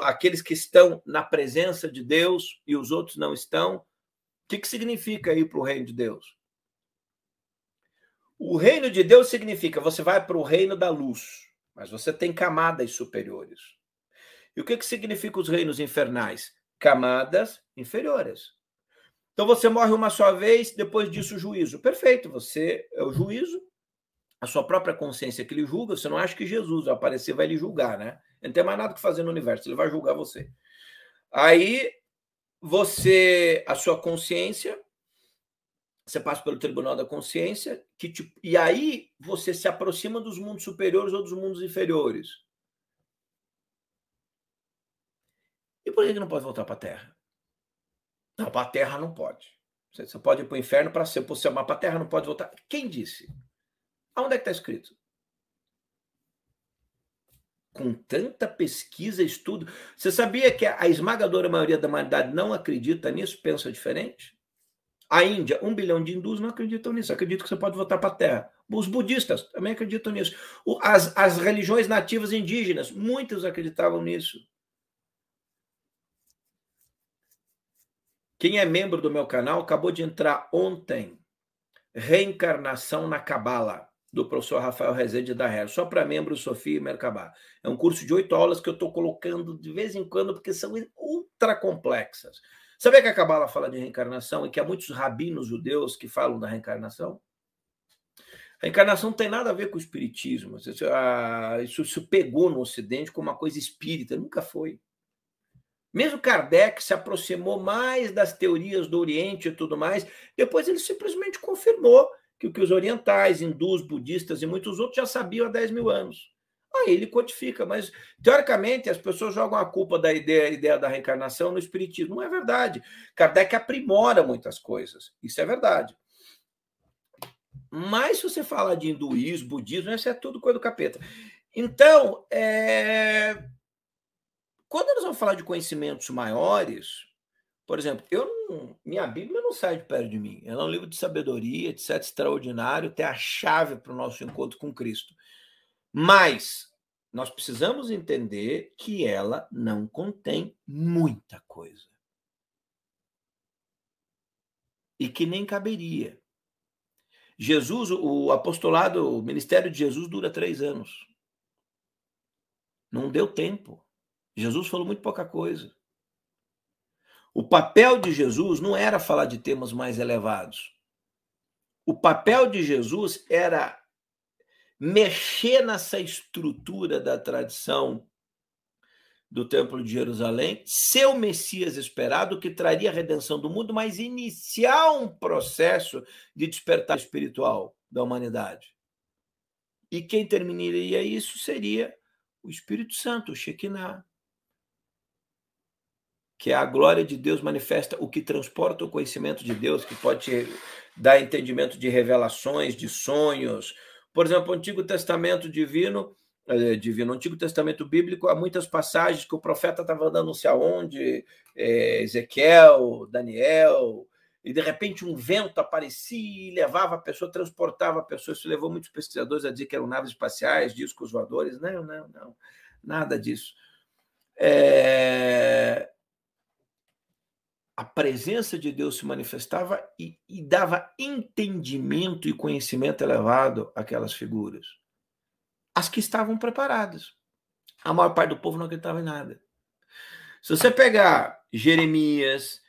aqueles que estão na presença de Deus e os outros não estão. O que, que significa ir para o reino de Deus? O reino de Deus significa você vai para o reino da luz, mas você tem camadas superiores. E o que, que significa os reinos infernais? Camadas inferiores. Então você morre uma só vez, depois disso o juízo. Perfeito, você é o juízo, a sua própria consciência que lhe julga. Você não acha que Jesus vai aparecer vai lhe julgar, né? Ele não tem mais nada que fazer no universo, ele vai julgar você. Aí você, a sua consciência, você passa pelo tribunal da consciência, que te, e aí você se aproxima dos mundos superiores ou dos mundos inferiores. E por que não pode voltar para a Terra? Não, para a Terra não pode. Você pode ir para o inferno para ser para o céu, mas para a Terra não pode voltar. Quem disse? Aonde é que está escrito? Com tanta pesquisa, estudo. Você sabia que a esmagadora maioria da humanidade não acredita nisso, pensa diferente? A Índia, um bilhão de hindus não acreditam nisso, acreditam que você pode voltar para a Terra. Os budistas também acreditam nisso. As, as religiões nativas indígenas, muitos acreditavam nisso. Quem é membro do meu canal acabou de entrar ontem. Reencarnação na Cabala, do professor Rafael Rezende da Herr, só para membros Sofia e Merkabah. É um curso de oito aulas que eu estou colocando de vez em quando, porque são ultra complexas. Sabia que a Cabala fala de reencarnação e que há muitos rabinos judeus que falam da reencarnação? A reencarnação não tem nada a ver com o espiritismo. Isso, ah, isso, isso pegou no Ocidente como uma coisa espírita, nunca foi. Mesmo Kardec se aproximou mais das teorias do Oriente e tudo mais, depois ele simplesmente confirmou que o que os orientais, hindus, budistas e muitos outros já sabiam há 10 mil anos. Aí ele codifica, mas teoricamente as pessoas jogam a culpa da ideia, ideia da reencarnação no espiritismo. Não é verdade. Kardec aprimora muitas coisas. Isso é verdade. Mas se você fala de hinduísmo, budismo, isso é tudo coisa do capeta. Então, é... Quando nós vamos falar de conhecimentos maiores, por exemplo, eu não, minha Bíblia não sai de perto de mim. Ela é um livro de sabedoria, sete extraordinário, tem a chave para o nosso encontro com Cristo. Mas nós precisamos entender que ela não contém muita coisa. E que nem caberia. Jesus, o apostolado, o ministério de Jesus dura três anos. Não deu tempo. Jesus falou muito pouca coisa. O papel de Jesus não era falar de temas mais elevados. O papel de Jesus era mexer nessa estrutura da tradição do Templo de Jerusalém, ser o Messias esperado que traria a redenção do mundo, mas iniciar um processo de despertar espiritual da humanidade. E quem terminaria isso seria o Espírito Santo, o Shekinah que é a glória de Deus manifesta, o que transporta o conhecimento de Deus, que pode dar entendimento de revelações, de sonhos. Por exemplo, o Antigo Testamento divino, é, divino, Antigo Testamento bíblico, há muitas passagens que o profeta estava andando não sei aonde, é, Ezequiel, Daniel, e de repente um vento aparecia e levava a pessoa, transportava a pessoa. Isso levou muitos pesquisadores a dizer que eram naves espaciais, discos voadores. Não, não, não, nada disso. É, presença de Deus se manifestava e, e, dava entendimento e conhecimento elevado àquelas figuras. As que estavam preparadas. A maior parte do povo não acreditava em nada. Se você pegar Jeremias,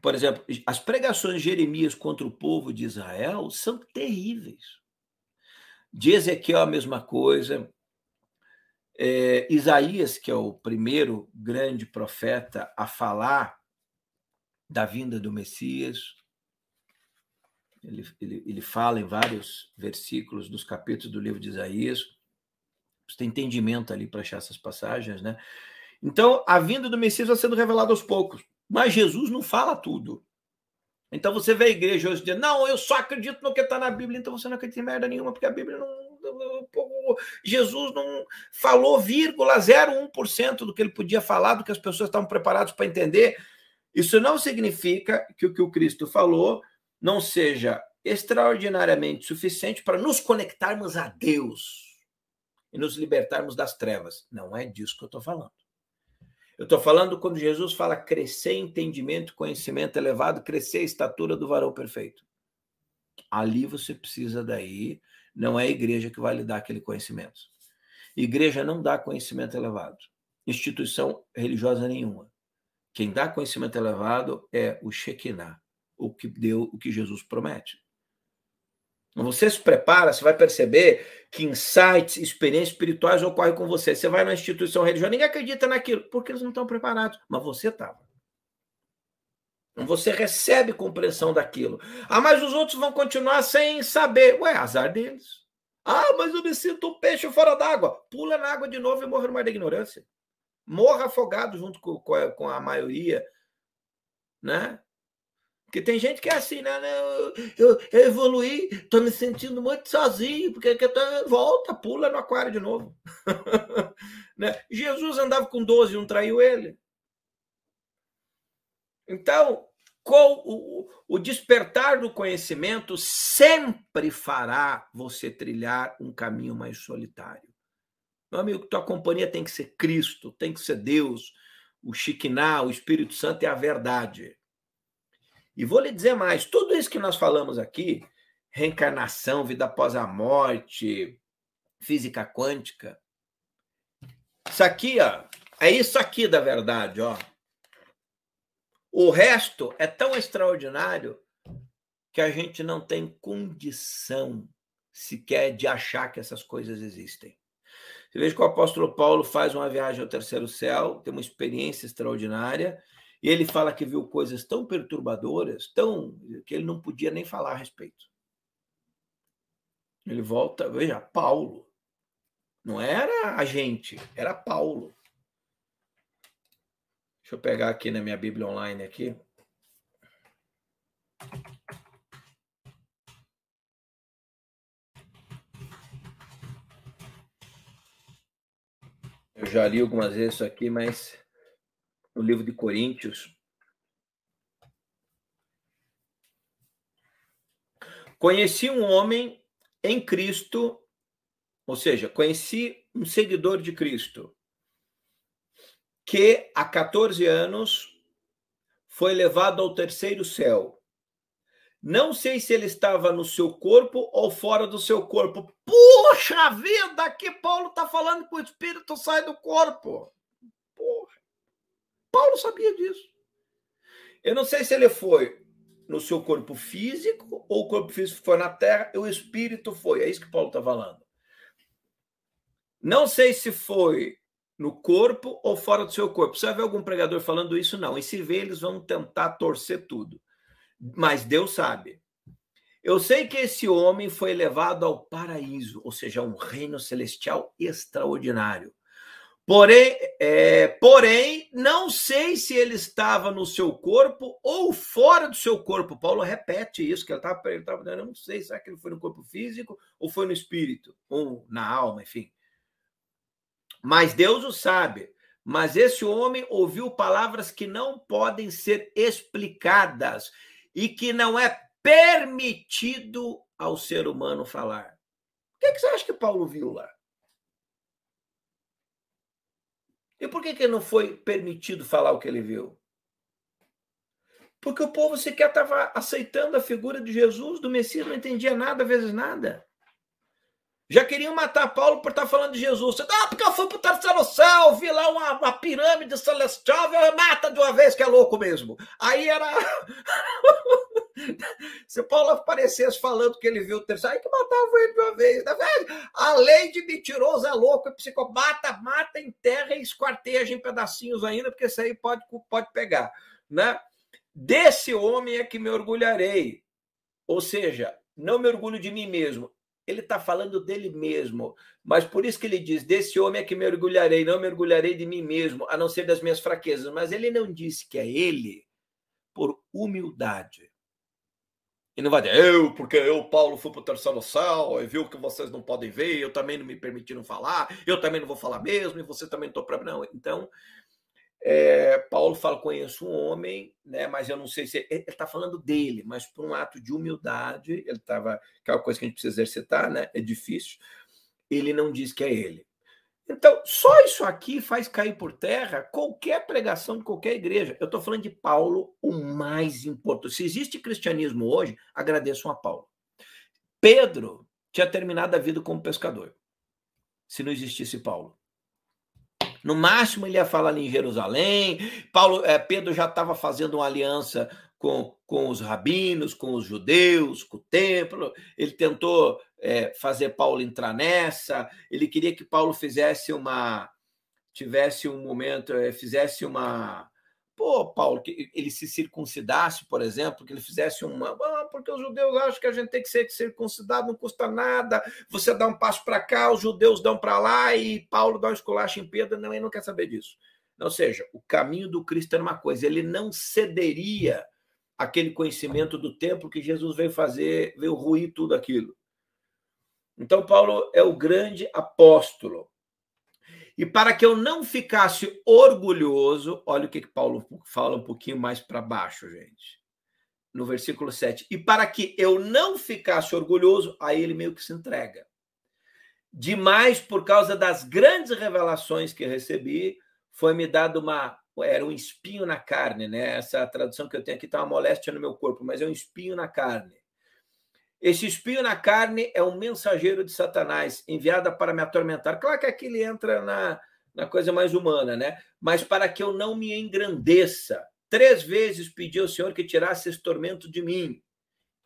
por exemplo, as pregações de Jeremias contra o povo de Israel são terríveis. De Ezequiel a mesma coisa. É, Isaías, que é o primeiro grande profeta a falar da vinda do Messias. Ele, ele, ele fala em vários versículos dos capítulos do livro de Isaías. Você tem entendimento ali para achar essas passagens, né? Então, a vinda do Messias vai sendo revelada aos poucos. Mas Jesus não fala tudo. Então você vê a igreja hoje dizendo, não, eu só acredito no que está na Bíblia, então você não acredita em merda nenhuma, porque a Bíblia não. Jesus não falou, vírgula, 0,1% do que ele podia falar, do que as pessoas estavam preparadas para entender. Isso não significa que o que o Cristo falou não seja extraordinariamente suficiente para nos conectarmos a Deus e nos libertarmos das trevas. Não é disso que eu estou falando. Eu estou falando quando Jesus fala crescer entendimento, conhecimento elevado, crescer a estatura do varão perfeito. Ali você precisa daí, não é a igreja que vai lhe dar aquele conhecimento. Igreja não dá conhecimento elevado. Instituição religiosa nenhuma. Quem dá conhecimento elevado é o Shekinah, o que deu, o que Jesus promete. Você se prepara, você vai perceber que insights, experiências espirituais ocorrem com você. Você vai numa instituição religiosa, ninguém acredita naquilo, porque eles não estão preparados, mas você estava. Então, você recebe compreensão daquilo. Ah, mas os outros vão continuar sem saber. Ué, azar deles. Ah, mas eu me sinto um peixe fora d'água. Pula na água de novo e morra no mar da ignorância. Morra afogado junto com, com a maioria, né? Porque tem gente que é assim, né? Eu, eu evoluí, tô me sentindo muito sozinho, porque que tô, volta, pula no aquário de novo. né? Jesus andava com 12 e não traiu ele. Então, com o, o despertar do conhecimento sempre fará você trilhar um caminho mais solitário. Meu amigo, tua companhia tem que ser Cristo, tem que ser Deus, o Shekinah, o Espírito Santo é a verdade. E vou lhe dizer mais: tudo isso que nós falamos aqui, reencarnação, vida após a morte, física quântica, isso aqui, ó, é isso aqui da verdade, ó. O resto é tão extraordinário que a gente não tem condição sequer de achar que essas coisas existem. Você veja que o apóstolo Paulo faz uma viagem ao terceiro céu, tem uma experiência extraordinária, e ele fala que viu coisas tão perturbadoras, tão que ele não podia nem falar a respeito. Ele volta, veja, Paulo. Não era a gente, era Paulo. Deixa eu pegar aqui na minha Bíblia online aqui. Eu já li algumas vezes isso aqui, mas no livro de Coríntios. Conheci um homem em Cristo, ou seja, conheci um seguidor de Cristo, que há 14 anos foi levado ao terceiro céu. Não sei se ele estava no seu corpo ou fora do seu corpo. Puxa vida, que Paulo está falando que o espírito sai do corpo. Paulo sabia disso. Eu não sei se ele foi no seu corpo físico ou o corpo físico foi na terra e o espírito foi. É isso que Paulo está falando. Não sei se foi no corpo ou fora do seu corpo. Você vai ver algum pregador falando isso? Não. E se vê, eles vão tentar torcer tudo. Mas Deus sabe. Eu sei que esse homem foi levado ao paraíso, ou seja, um reino celestial extraordinário. Porém, é, porém, não sei se ele estava no seu corpo ou fora do seu corpo. Paulo repete isso, que ele estava eu não sei, será que ele foi no corpo físico ou foi no espírito, ou na alma, enfim. Mas Deus o sabe. Mas esse homem ouviu palavras que não podem ser explicadas e que não é permitido ao ser humano falar. O que, é que você acha que Paulo viu lá? E por que, que não foi permitido falar o que ele viu? Porque o povo sequer estava aceitando a figura de Jesus, do Messias, não entendia nada, às vezes nada. Já queriam matar Paulo por estar falando de Jesus. Ah, porque eu fui para o terceiro céu, vi lá uma, uma pirâmide celestial, mata de uma vez que é louco mesmo. Aí era. Se Paulo aparecesse falando que ele viu o terceiro, aí que matava ele de uma vez. Tá A lei de mentiroso é louco, é psicopata, mata, enterra e esquarteja em pedacinhos ainda, porque isso aí pode, pode pegar. Né? Desse homem é que me orgulharei. Ou seja, não me orgulho de mim mesmo, ele está falando dele mesmo. Mas por isso que ele diz: desse homem é que me orgulharei, não me orgulharei de mim mesmo, a não ser das minhas fraquezas. Mas ele não disse que é ele por humildade. E não vai dizer, eu, porque eu, Paulo, fui para o terceiro céu, e viu que vocês não podem ver, eu também não me permitiram falar, eu também não vou falar mesmo, e você também não estou para. Não, então, é, Paulo fala: conheço um homem, né, mas eu não sei se. Ele está falando dele, mas por um ato de humildade, ele estava. Aquela coisa que a gente precisa exercitar, né? É difícil. Ele não diz que é ele. Então, só isso aqui faz cair por terra qualquer pregação de qualquer igreja. Eu estou falando de Paulo, o mais importante. Se existe cristianismo hoje, agradeçam a Paulo. Pedro tinha terminado a vida como pescador, se não existisse Paulo. No máximo ele ia falar ali em Jerusalém. Paulo, é, Pedro já estava fazendo uma aliança com, com os rabinos, com os judeus, com o templo. Ele tentou é, fazer Paulo entrar nessa. Ele queria que Paulo fizesse uma, tivesse um momento, é, fizesse uma Pô, Paulo, que ele se circuncidasse, por exemplo, que ele fizesse uma. Ah, porque os judeus acham que a gente tem que ser circuncidado, não custa nada. Você dá um passo para cá, os judeus dão para lá e Paulo dá um esculacho em Pedro. Não, ele não quer saber disso. Ou seja, o caminho do Cristo era uma coisa, ele não cederia aquele conhecimento do templo que Jesus veio fazer, veio ruir tudo aquilo. Então, Paulo é o grande apóstolo. E para que eu não ficasse orgulhoso, olha o que, que Paulo fala um pouquinho mais para baixo, gente. No versículo 7. E para que eu não ficasse orgulhoso, aí ele meio que se entrega. Demais, por causa das grandes revelações que recebi, foi-me dado uma. Era um espinho na carne, né? Essa tradução que eu tenho aqui está uma moléstia no meu corpo, mas é um espinho na carne. Esse espinho na carne é um mensageiro de Satanás, enviado para me atormentar. Claro que aqui ele entra na, na coisa mais humana, né? Mas para que eu não me engrandeça. Três vezes pedi ao Senhor que tirasse esse tormento de mim.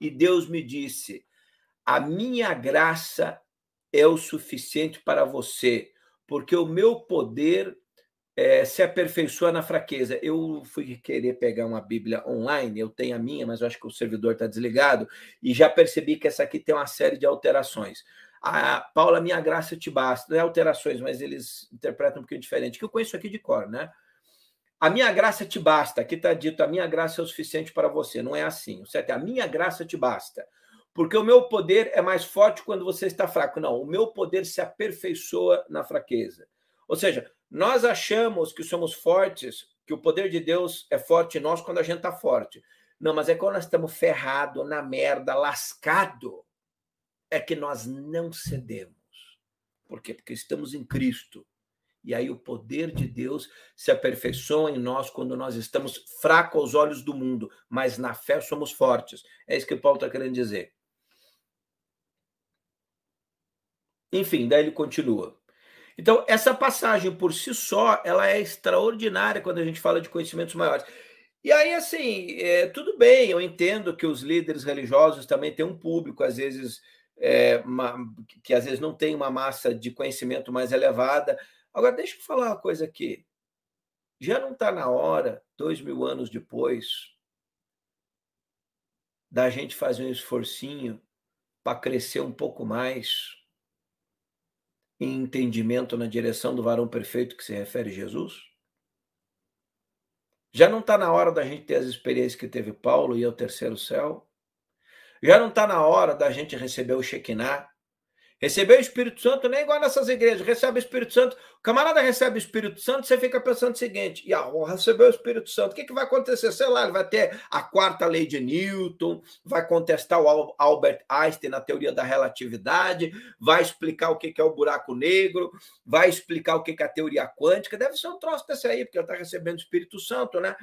E Deus me disse: A minha graça é o suficiente para você, porque o meu poder é, se aperfeiçoa na fraqueza. Eu fui querer pegar uma Bíblia online, eu tenho a minha, mas eu acho que o servidor está desligado, e já percebi que essa aqui tem uma série de alterações. A Paula, minha graça te basta. Não é alterações, mas eles interpretam um pouquinho diferente, que eu conheço aqui de cor, né? A minha graça te basta. Aqui está dito, a minha graça é o suficiente para você. Não é assim. O certo é, a minha graça te basta. Porque o meu poder é mais forte quando você está fraco. Não, o meu poder se aperfeiçoa na fraqueza. Ou seja, nós achamos que somos fortes, que o poder de Deus é forte em nós quando a gente está forte. Não, mas é quando nós estamos ferrado, na merda, lascado, é que nós não cedemos. Por quê? Porque estamos em Cristo. E aí o poder de Deus se aperfeiçoa em nós quando nós estamos fracos aos olhos do mundo, mas na fé somos fortes. É isso que Paulo está querendo dizer. Enfim, daí ele continua. Então, essa passagem por si só, ela é extraordinária quando a gente fala de conhecimentos maiores. E aí, assim, é, tudo bem, eu entendo que os líderes religiosos também têm um público, às vezes, é, uma, que às vezes não tem uma massa de conhecimento mais elevada. Agora, deixa eu falar uma coisa aqui. Já não está na hora, dois mil anos depois, da gente fazer um esforcinho para crescer um pouco mais em entendimento na direção do varão perfeito que se refere Jesus? Já não está na hora da gente ter as experiências que teve Paulo e ao terceiro céu? Já não está na hora da gente receber o Shekinah? Receber o Espírito Santo nem igual nessas igrejas. Recebe o Espírito Santo, o camarada recebe o Espírito Santo, você fica pensando o seguinte: e ah, recebeu o Espírito Santo, o que, que vai acontecer? Sei lá, ele vai ter a quarta lei de Newton, vai contestar o Albert Einstein na teoria da relatividade, vai explicar o que, que é o buraco negro, vai explicar o que, que é a teoria quântica. Deve ser um troço desse aí, porque ele está recebendo o Espírito Santo, né?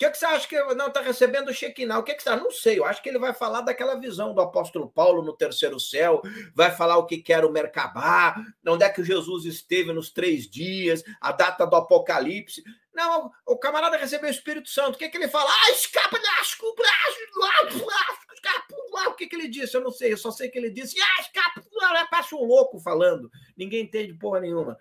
Que, que você acha que não está recebendo o Shekinah? O que, que acha? Não sei, eu acho que ele vai falar daquela visão do apóstolo Paulo no terceiro céu, vai falar o que, que era o Merkabá, onde é que Jesus esteve nos três dias, a data do Apocalipse. Não, o camarada recebeu o Espírito Santo. O que, que ele fala? Ah, escapa, escapa, o que, que ele disse? Eu não sei, eu só sei que ele disse, ah, escapa, passa um louco falando. Ninguém entende porra nenhuma.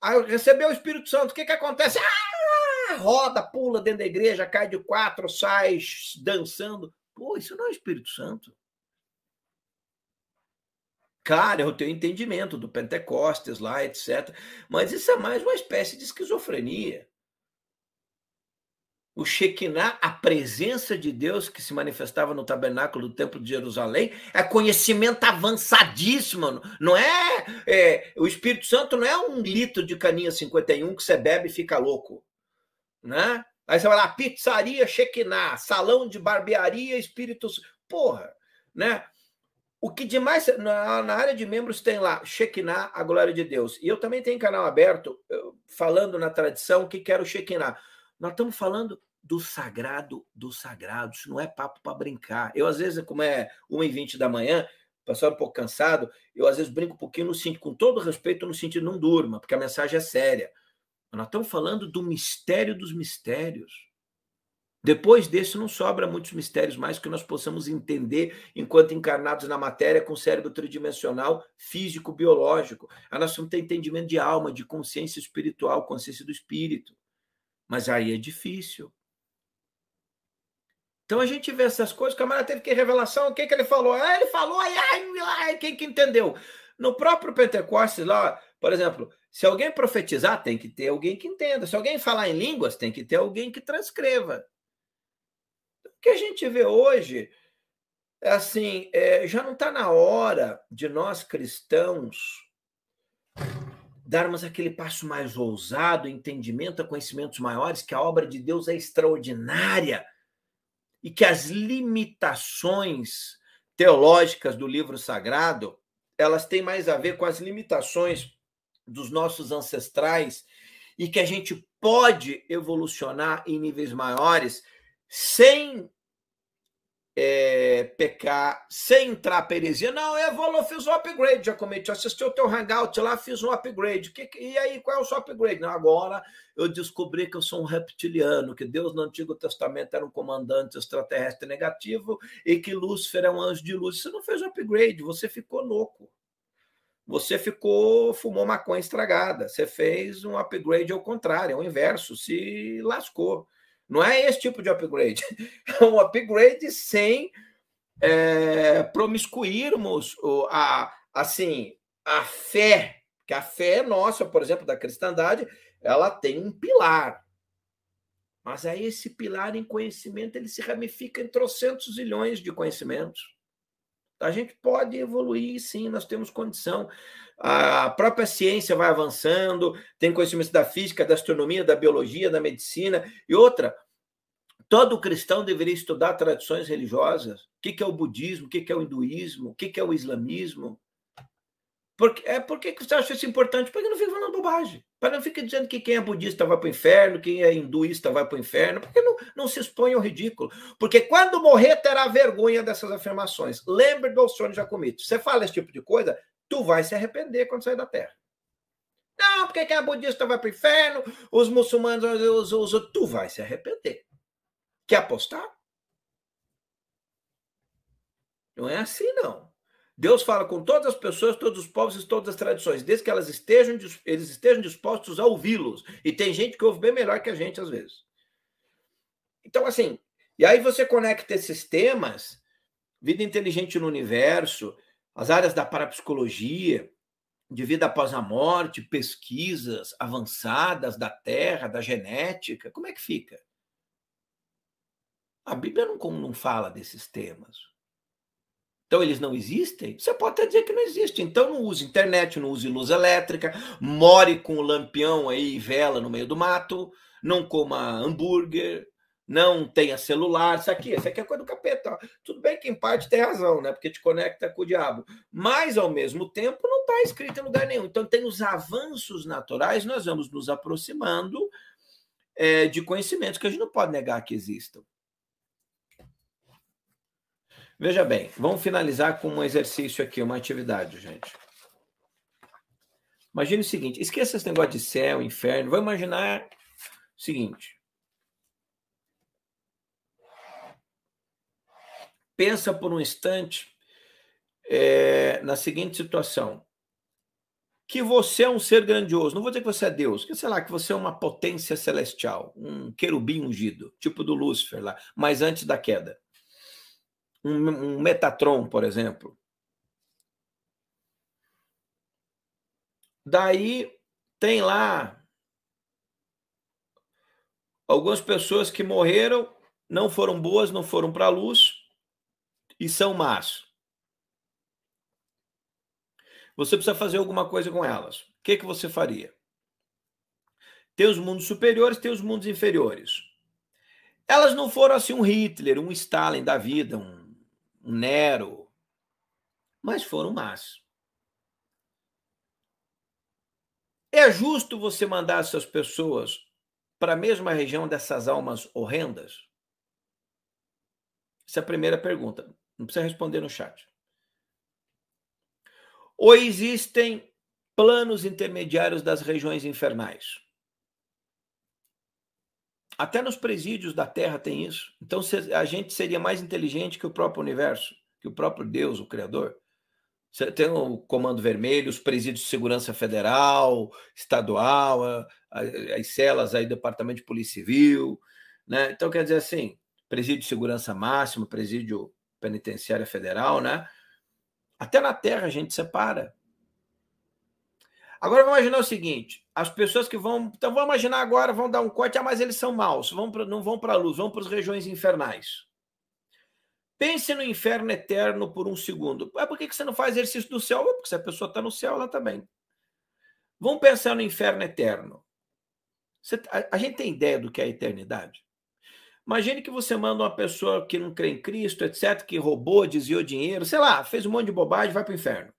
Aí recebeu o Espírito Santo, o que, que acontece? Ah, roda, pula dentro da igreja, cai de quatro, sai dançando. Pô, isso não é Espírito Santo. Cara, eu tenho entendimento do Pentecostes lá, etc. Mas isso é mais uma espécie de esquizofrenia. O Shekinah, a presença de Deus que se manifestava no tabernáculo do Templo de Jerusalém, é conhecimento avançadíssimo. Não é, é o Espírito Santo não é um litro de caninha 51 que você bebe e fica louco, né? Aí você vai lá, pizzaria Shekinah, salão de barbearia Espírito Porra, né? O que demais na, na, área de membros tem lá Shekinah, a glória de Deus. E eu também tenho canal aberto falando na tradição o que quero Shekinah. Nós estamos falando do sagrado dos sagrados, não é papo para brincar. Eu, às vezes, como é 1h20 da manhã, passando um pouco cansado, eu às vezes brinco um pouquinho no com todo respeito, no sentido não durma, porque a mensagem é séria. Nós estamos falando do mistério dos mistérios. Depois desse, não sobra muitos mistérios mais que nós possamos entender enquanto encarnados na matéria com cérebro tridimensional, físico, biológico. A nós temos entendimento de alma, de consciência espiritual, consciência do espírito. Mas aí é difícil. Então a gente vê essas coisas, o camarada teve que revelação, o que, que ele falou? Ah, ele falou, ai, ai, ai, quem que entendeu? No próprio Pentecostes, lá, por exemplo, se alguém profetizar, tem que ter alguém que entenda. Se alguém falar em línguas, tem que ter alguém que transcreva. O que a gente vê hoje é assim, é, já não está na hora de nós cristãos darmos aquele passo mais ousado, entendimento a conhecimentos maiores, que a obra de Deus é extraordinária e que as limitações teológicas do livro sagrado, elas têm mais a ver com as limitações dos nossos ancestrais e que a gente pode evolucionar em níveis maiores sem é, pecar, sem entrar heresia. Não, eu vou, eu fiz um upgrade, já cometi, assisti o teu hangout lá, fiz um upgrade. Que, e aí, qual é o seu upgrade? Não, agora eu descobri que eu sou um reptiliano, que Deus no Antigo Testamento era um comandante extraterrestre negativo e que Lúcifer é um anjo de luz. Você não fez um upgrade, você ficou louco. Você ficou, fumou maconha estragada. Você fez um upgrade ao contrário, ao inverso, se lascou. Não é esse tipo de upgrade. É um upgrade sem é, promiscuirmos a, assim, a fé, que a fé nossa, por exemplo, da cristandade, ela tem um pilar. Mas aí esse pilar em conhecimento, ele se ramifica em trocentos zilhões de conhecimentos. A gente pode evoluir, sim, nós temos condição. A própria ciência vai avançando, tem conhecimento da física, da astronomia, da biologia, da medicina. E outra, todo cristão deveria estudar tradições religiosas. O que é o budismo, o que é o hinduísmo, o que é o islamismo. Porque, é, por que você acha isso importante? Porque não fica falando bobagem. Para não ficar dizendo que quem é budista vai para o inferno, quem é hinduísta vai para o inferno. Porque não, não se expõe ao ridículo. Porque quando morrer, terá vergonha dessas afirmações. Lembre do Alcione Jacomito. Você fala esse tipo de coisa, tu vai se arrepender quando sair da terra. Não, porque quem é budista vai para o inferno, os muçulmanos, os, os, os, tu vai se arrepender. Quer apostar? Não é assim, não. Deus fala com todas as pessoas, todos os povos e todas as tradições, desde que elas estejam, eles estejam dispostos a ouvi-los. E tem gente que ouve bem melhor que a gente, às vezes. Então, assim, e aí você conecta esses temas, vida inteligente no universo, as áreas da parapsicologia, de vida após a morte, pesquisas avançadas da Terra, da genética, como é que fica? A Bíblia não, não fala desses temas. Então eles não existem? Você pode até dizer que não existe. Então não use internet, não use luz elétrica, more com o lampião aí e vela no meio do mato, não coma hambúrguer, não tenha celular, isso aqui, isso aqui é coisa do capeta. Tudo bem que em parte tem razão, né? Porque te conecta com o diabo. Mas, ao mesmo tempo, não está escrito em lugar nenhum. Então, tem os avanços naturais, nós vamos nos aproximando é, de conhecimentos que a gente não pode negar que existam. Veja bem, vamos finalizar com um exercício aqui, uma atividade, gente. Imagine o seguinte: esqueça esse negócio de céu, inferno. Vamos imaginar o seguinte. Pensa por um instante é, na seguinte situação: que você é um ser grandioso. Não vou dizer que você é Deus, que sei lá, que você é uma potência celestial, um querubim ungido, tipo do Lúcifer lá, mas antes da queda um, um Metatron, por exemplo. Daí tem lá algumas pessoas que morreram não foram boas, não foram para a luz e são más. Você precisa fazer alguma coisa com elas. O que, que você faria? Tem os mundos superiores, tem os mundos inferiores. Elas não foram assim um Hitler, um Stalin da vida, um, um Nero, mas foram más. É justo você mandar essas pessoas para a mesma região dessas almas horrendas? Essa é a primeira pergunta. Não precisa responder no chat. Ou existem planos intermediários das regiões infernais? Até nos presídios da Terra tem isso. Então a gente seria mais inteligente que o próprio universo, que o próprio Deus, o Criador. Você tem o Comando Vermelho, os presídios de segurança federal, estadual, as celas aí do Departamento de Polícia Civil, né? Então, quer dizer assim, presídio de segurança máxima, presídio penitenciária federal, né? Até na terra a gente separa. Agora vamos imaginar o seguinte: as pessoas que vão. Então vamos imaginar agora, vão dar um corte, ah, mas eles são maus, vão pra, não vão para a luz, vão para as regiões infernais. Pense no inferno eterno por um segundo. É por que você não faz exercício do céu? Porque se a pessoa está no céu, ela também. Tá Vamos pensar no inferno eterno. Você, a, a, gente tem ideia do que é a eternidade? Imagine que você manda uma pessoa que não crê em Cristo, etc., que roubou, desviou dinheiro, sei lá, fez um monte de bobagem, vai para o inferno.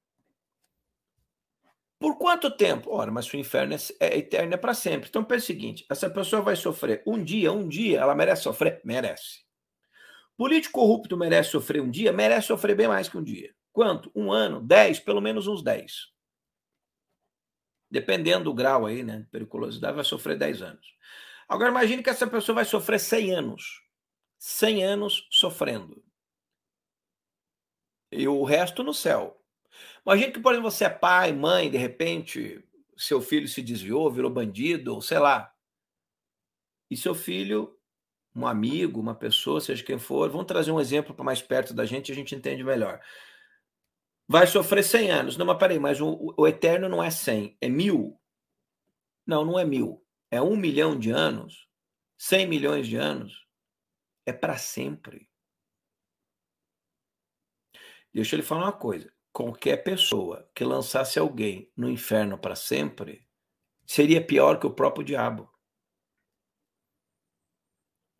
Por quanto tempo? Ora, mas o inferno é, é eterno, é para sempre. Então, pensa o seguinte: essa pessoa vai sofrer um dia, um dia, ela merece sofrer? Merece. Político corrupto merece sofrer um dia? Merece sofrer bem mais que um dia. Quanto? Um ano? Dez? Pelo menos uns dez. Dependendo do grau aí, né? Periculosidade, vai sofrer dez anos. Agora imagine que essa pessoa vai sofrer cem anos. cem anos sofrendo. E o resto no céu. Imagine que, por exemplo, você é pai, mãe, de repente seu filho se desviou, virou bandido, ou sei lá. E seu filho um amigo, uma pessoa, seja quem for, vamos trazer um exemplo para mais perto da gente, a gente entende melhor. Vai sofrer 100 anos. Não, mas peraí, mas o, o eterno não é 100, é mil. Não, não é mil. É um milhão de anos, 100 milhões de anos. É para sempre. Deixa eu lhe falar uma coisa. Qualquer pessoa que lançasse alguém no inferno para sempre seria pior que o próprio diabo.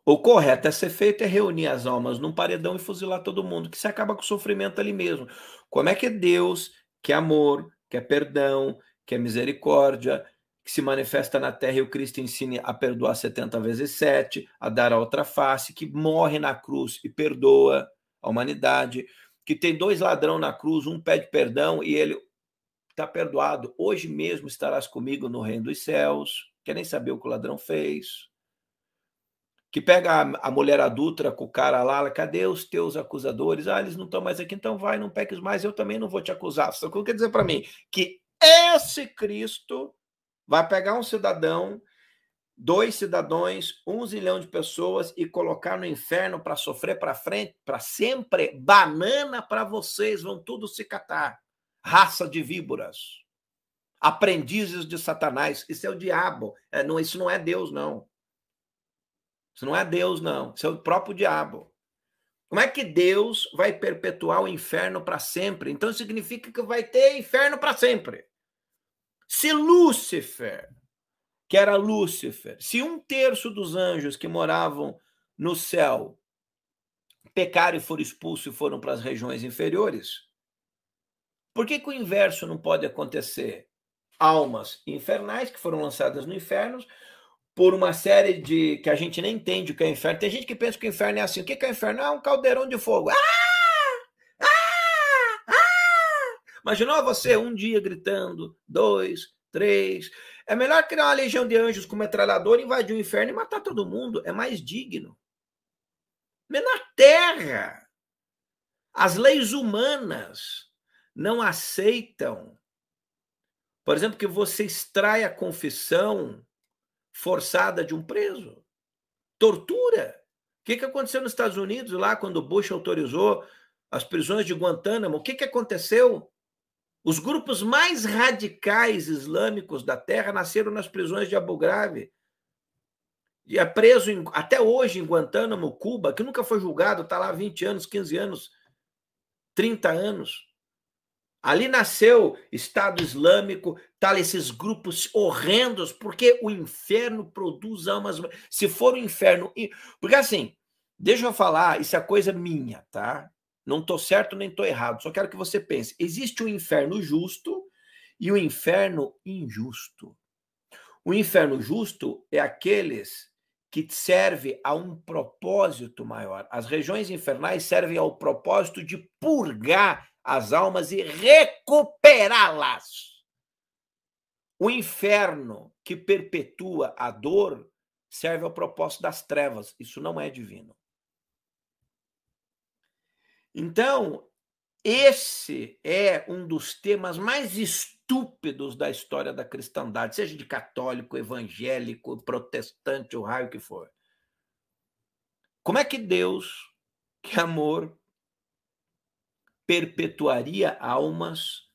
O correto a ser feito é reunir as almas num paredão e fuzilar todo mundo, que se acaba com o sofrimento ali mesmo. Como é que Deus, que é amor, que é perdão, que é misericórdia, que se manifesta na terra e o Cristo ensine a perdoar 70 vezes 7, a dar a outra face, que morre na cruz e perdoa a humanidade, que tem dois ladrão na cruz, um pede perdão e ele está perdoado. Hoje mesmo estarás comigo no reino dos céus. Quer nem saber o que o ladrão fez que pega a, a, mulher adulta com o cara lá, cadê os teus acusadores? Ah, eles não estão mais aqui, então vai, não peques mais, eu também não vou te acusar. Só que quer dizer para mim que esse Cristo vai pegar um cidadão, dois cidadãos, um zilhão de pessoas e colocar no inferno para sofrer para frente, para sempre, banana para vocês, vão tudo se catar. Raça de víboras, aprendizes de Satanás, isso é o diabo, é, não, isso não é Deus, não. Isso não é Deus, não. Isso é o próprio diabo. Como é que Deus vai perpetuar o inferno para sempre? Então significa que vai ter inferno para sempre. Se Lúcifer, que era Lúcifer, se um terço dos anjos que moravam no céu pecaram e foram expulsos e foram para as regiões inferiores, por que, que o inverso não pode acontecer? Almas infernais que foram lançadas no inferno por uma série de que a gente nem entende o que é inferno. Tem gente que pensa que o inferno é assim. O que é o inferno? Ah, um caldeirão de fogo. Ah! Ah! Ah! Imaginou você um dia gritando, dois, três. É melhor criar uma legião de anjos com metralhador, invadir o inferno e matar todo mundo. É mais digno. Mas na Terra, as leis humanas não aceitam, por exemplo, que você extrai a confissão forçada de um preso. Tortura. O que, que aconteceu nos Estados Unidos lá quando Bush autorizou as prisões de Guantánamo? O que, que aconteceu? Os grupos mais radicais islâmicos da Terra nasceram nas prisões de Abu Ghraib. E é preso em, até hoje em Guantánamo, Cuba, que nunca foi julgado, está lá há 20 anos, 15 anos, 30 anos. Ali nasceu Estado Islâmico, tal, esses grupos horrendos, porque o inferno produz almas. Se for o inferno. Porque assim, deixa eu falar, isso é coisa minha, tá? Não estou certo nem estou errado, só quero que você pense. Existe o inferno justo e o inferno injusto. O inferno justo é aqueles que serve a um propósito maior. As regiões infernais servem ao propósito de purgar as almas e recuperá-las. O inferno que perpetua a dor serve ao propósito das trevas. Isso não é divino. Então, esse é um dos temas mais estúpidos da história da cristandade, seja de católico, evangélico, protestante, o raio que for. Como é que Deus, que amor, perpetuaria almas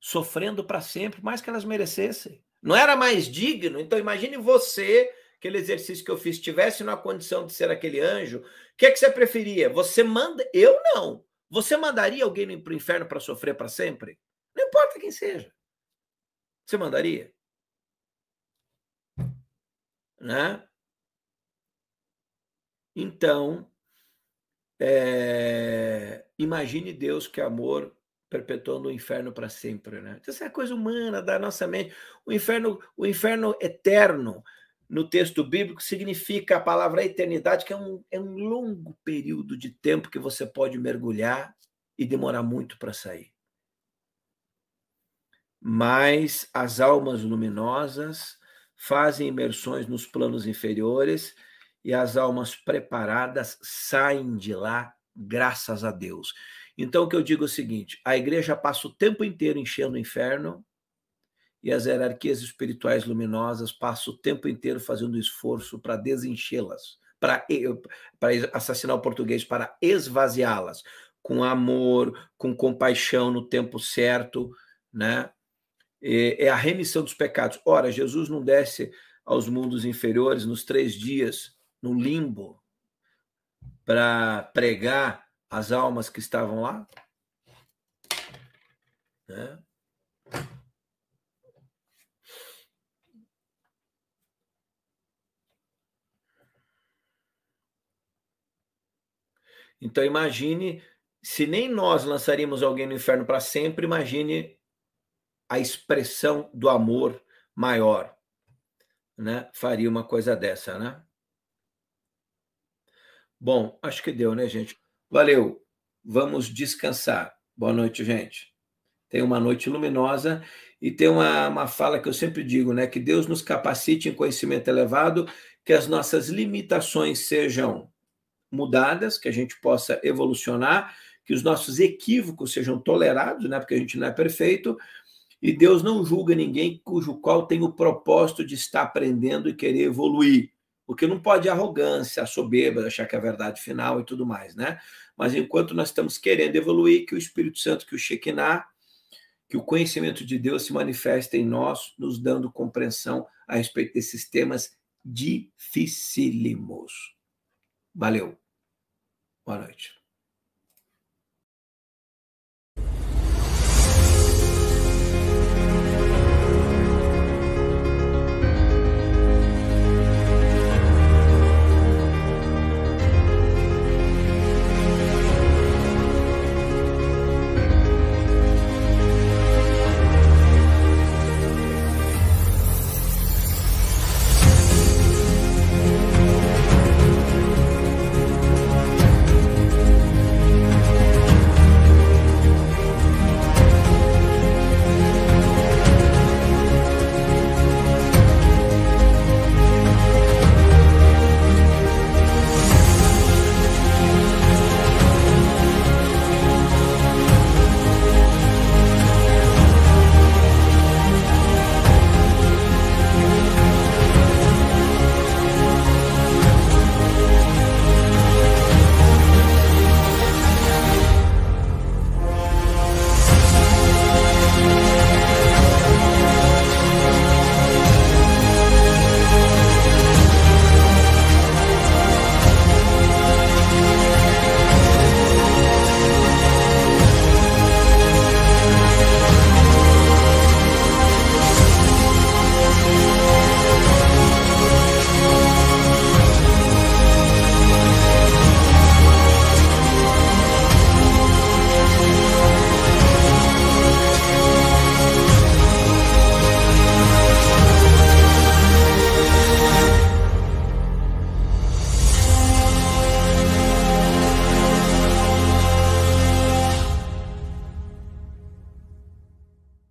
sofrendo para sempre, mais que elas merecessem? Não era mais digno? Então imagine você, aquele exercício que eu fiz, estivesse na condição de ser aquele anjo, o que é que você preferia? Você manda. Eu não. Você mandaria alguém para o inferno para sofrer para sempre? Não importa quem seja. Você mandaria? Né? Então, é, imagine Deus que amor perpetuando o inferno para sempre, né? Isso é coisa humana da nossa mente. O inferno, o inferno eterno no texto bíblico significa a palavra eternidade, que é um, é um longo período de tempo que você pode mergulhar e demorar muito para sair mas as almas luminosas fazem imersões nos planos inferiores e as almas preparadas saem de lá, graças a Deus. Então, o que eu digo é o seguinte: a igreja passa o tempo inteiro enchendo o inferno e as hierarquias espirituais luminosas passam o tempo inteiro fazendo esforço para desenchê-las, para, assassinar o português, para esvaziá-las, com amor, com compaixão no tempo certo, né? É a remissão dos pecados. Ora, Jesus não desce aos mundos inferiores nos três dias, no limbo, para pregar as almas que estavam lá? Né? Então imagine, se nem nós lançaríamos alguém no inferno para sempre, imagine a expressão do amor maior, né? Faria uma coisa dessa, né? Bom, acho que deu, né, gente? Valeu. Vamos descansar. Boa noite, gente. Tenha uma noite luminosa e tem uma, uma fala que eu sempre digo, né? Que Deus nos capacite em conhecimento elevado, que as nossas limitações sejam mudadas, que a gente possa evolucionar, que os nossos equívocos sejam tolerados, né? Porque a gente não é perfeito, e Deus não julga ninguém cujo qual tem o propósito de estar aprendendo e querer evoluir. Porque não pode arrogância, soberba, achar que é a verdade final e tudo mais, né? Mas enquanto nós estamos querendo evoluir, que o Espírito Santo, que o Shekinah, que o conhecimento de Deus se manifeste em nós, nos dando compreensão a respeito desses temas dificílimos. Valeu. Boa noite.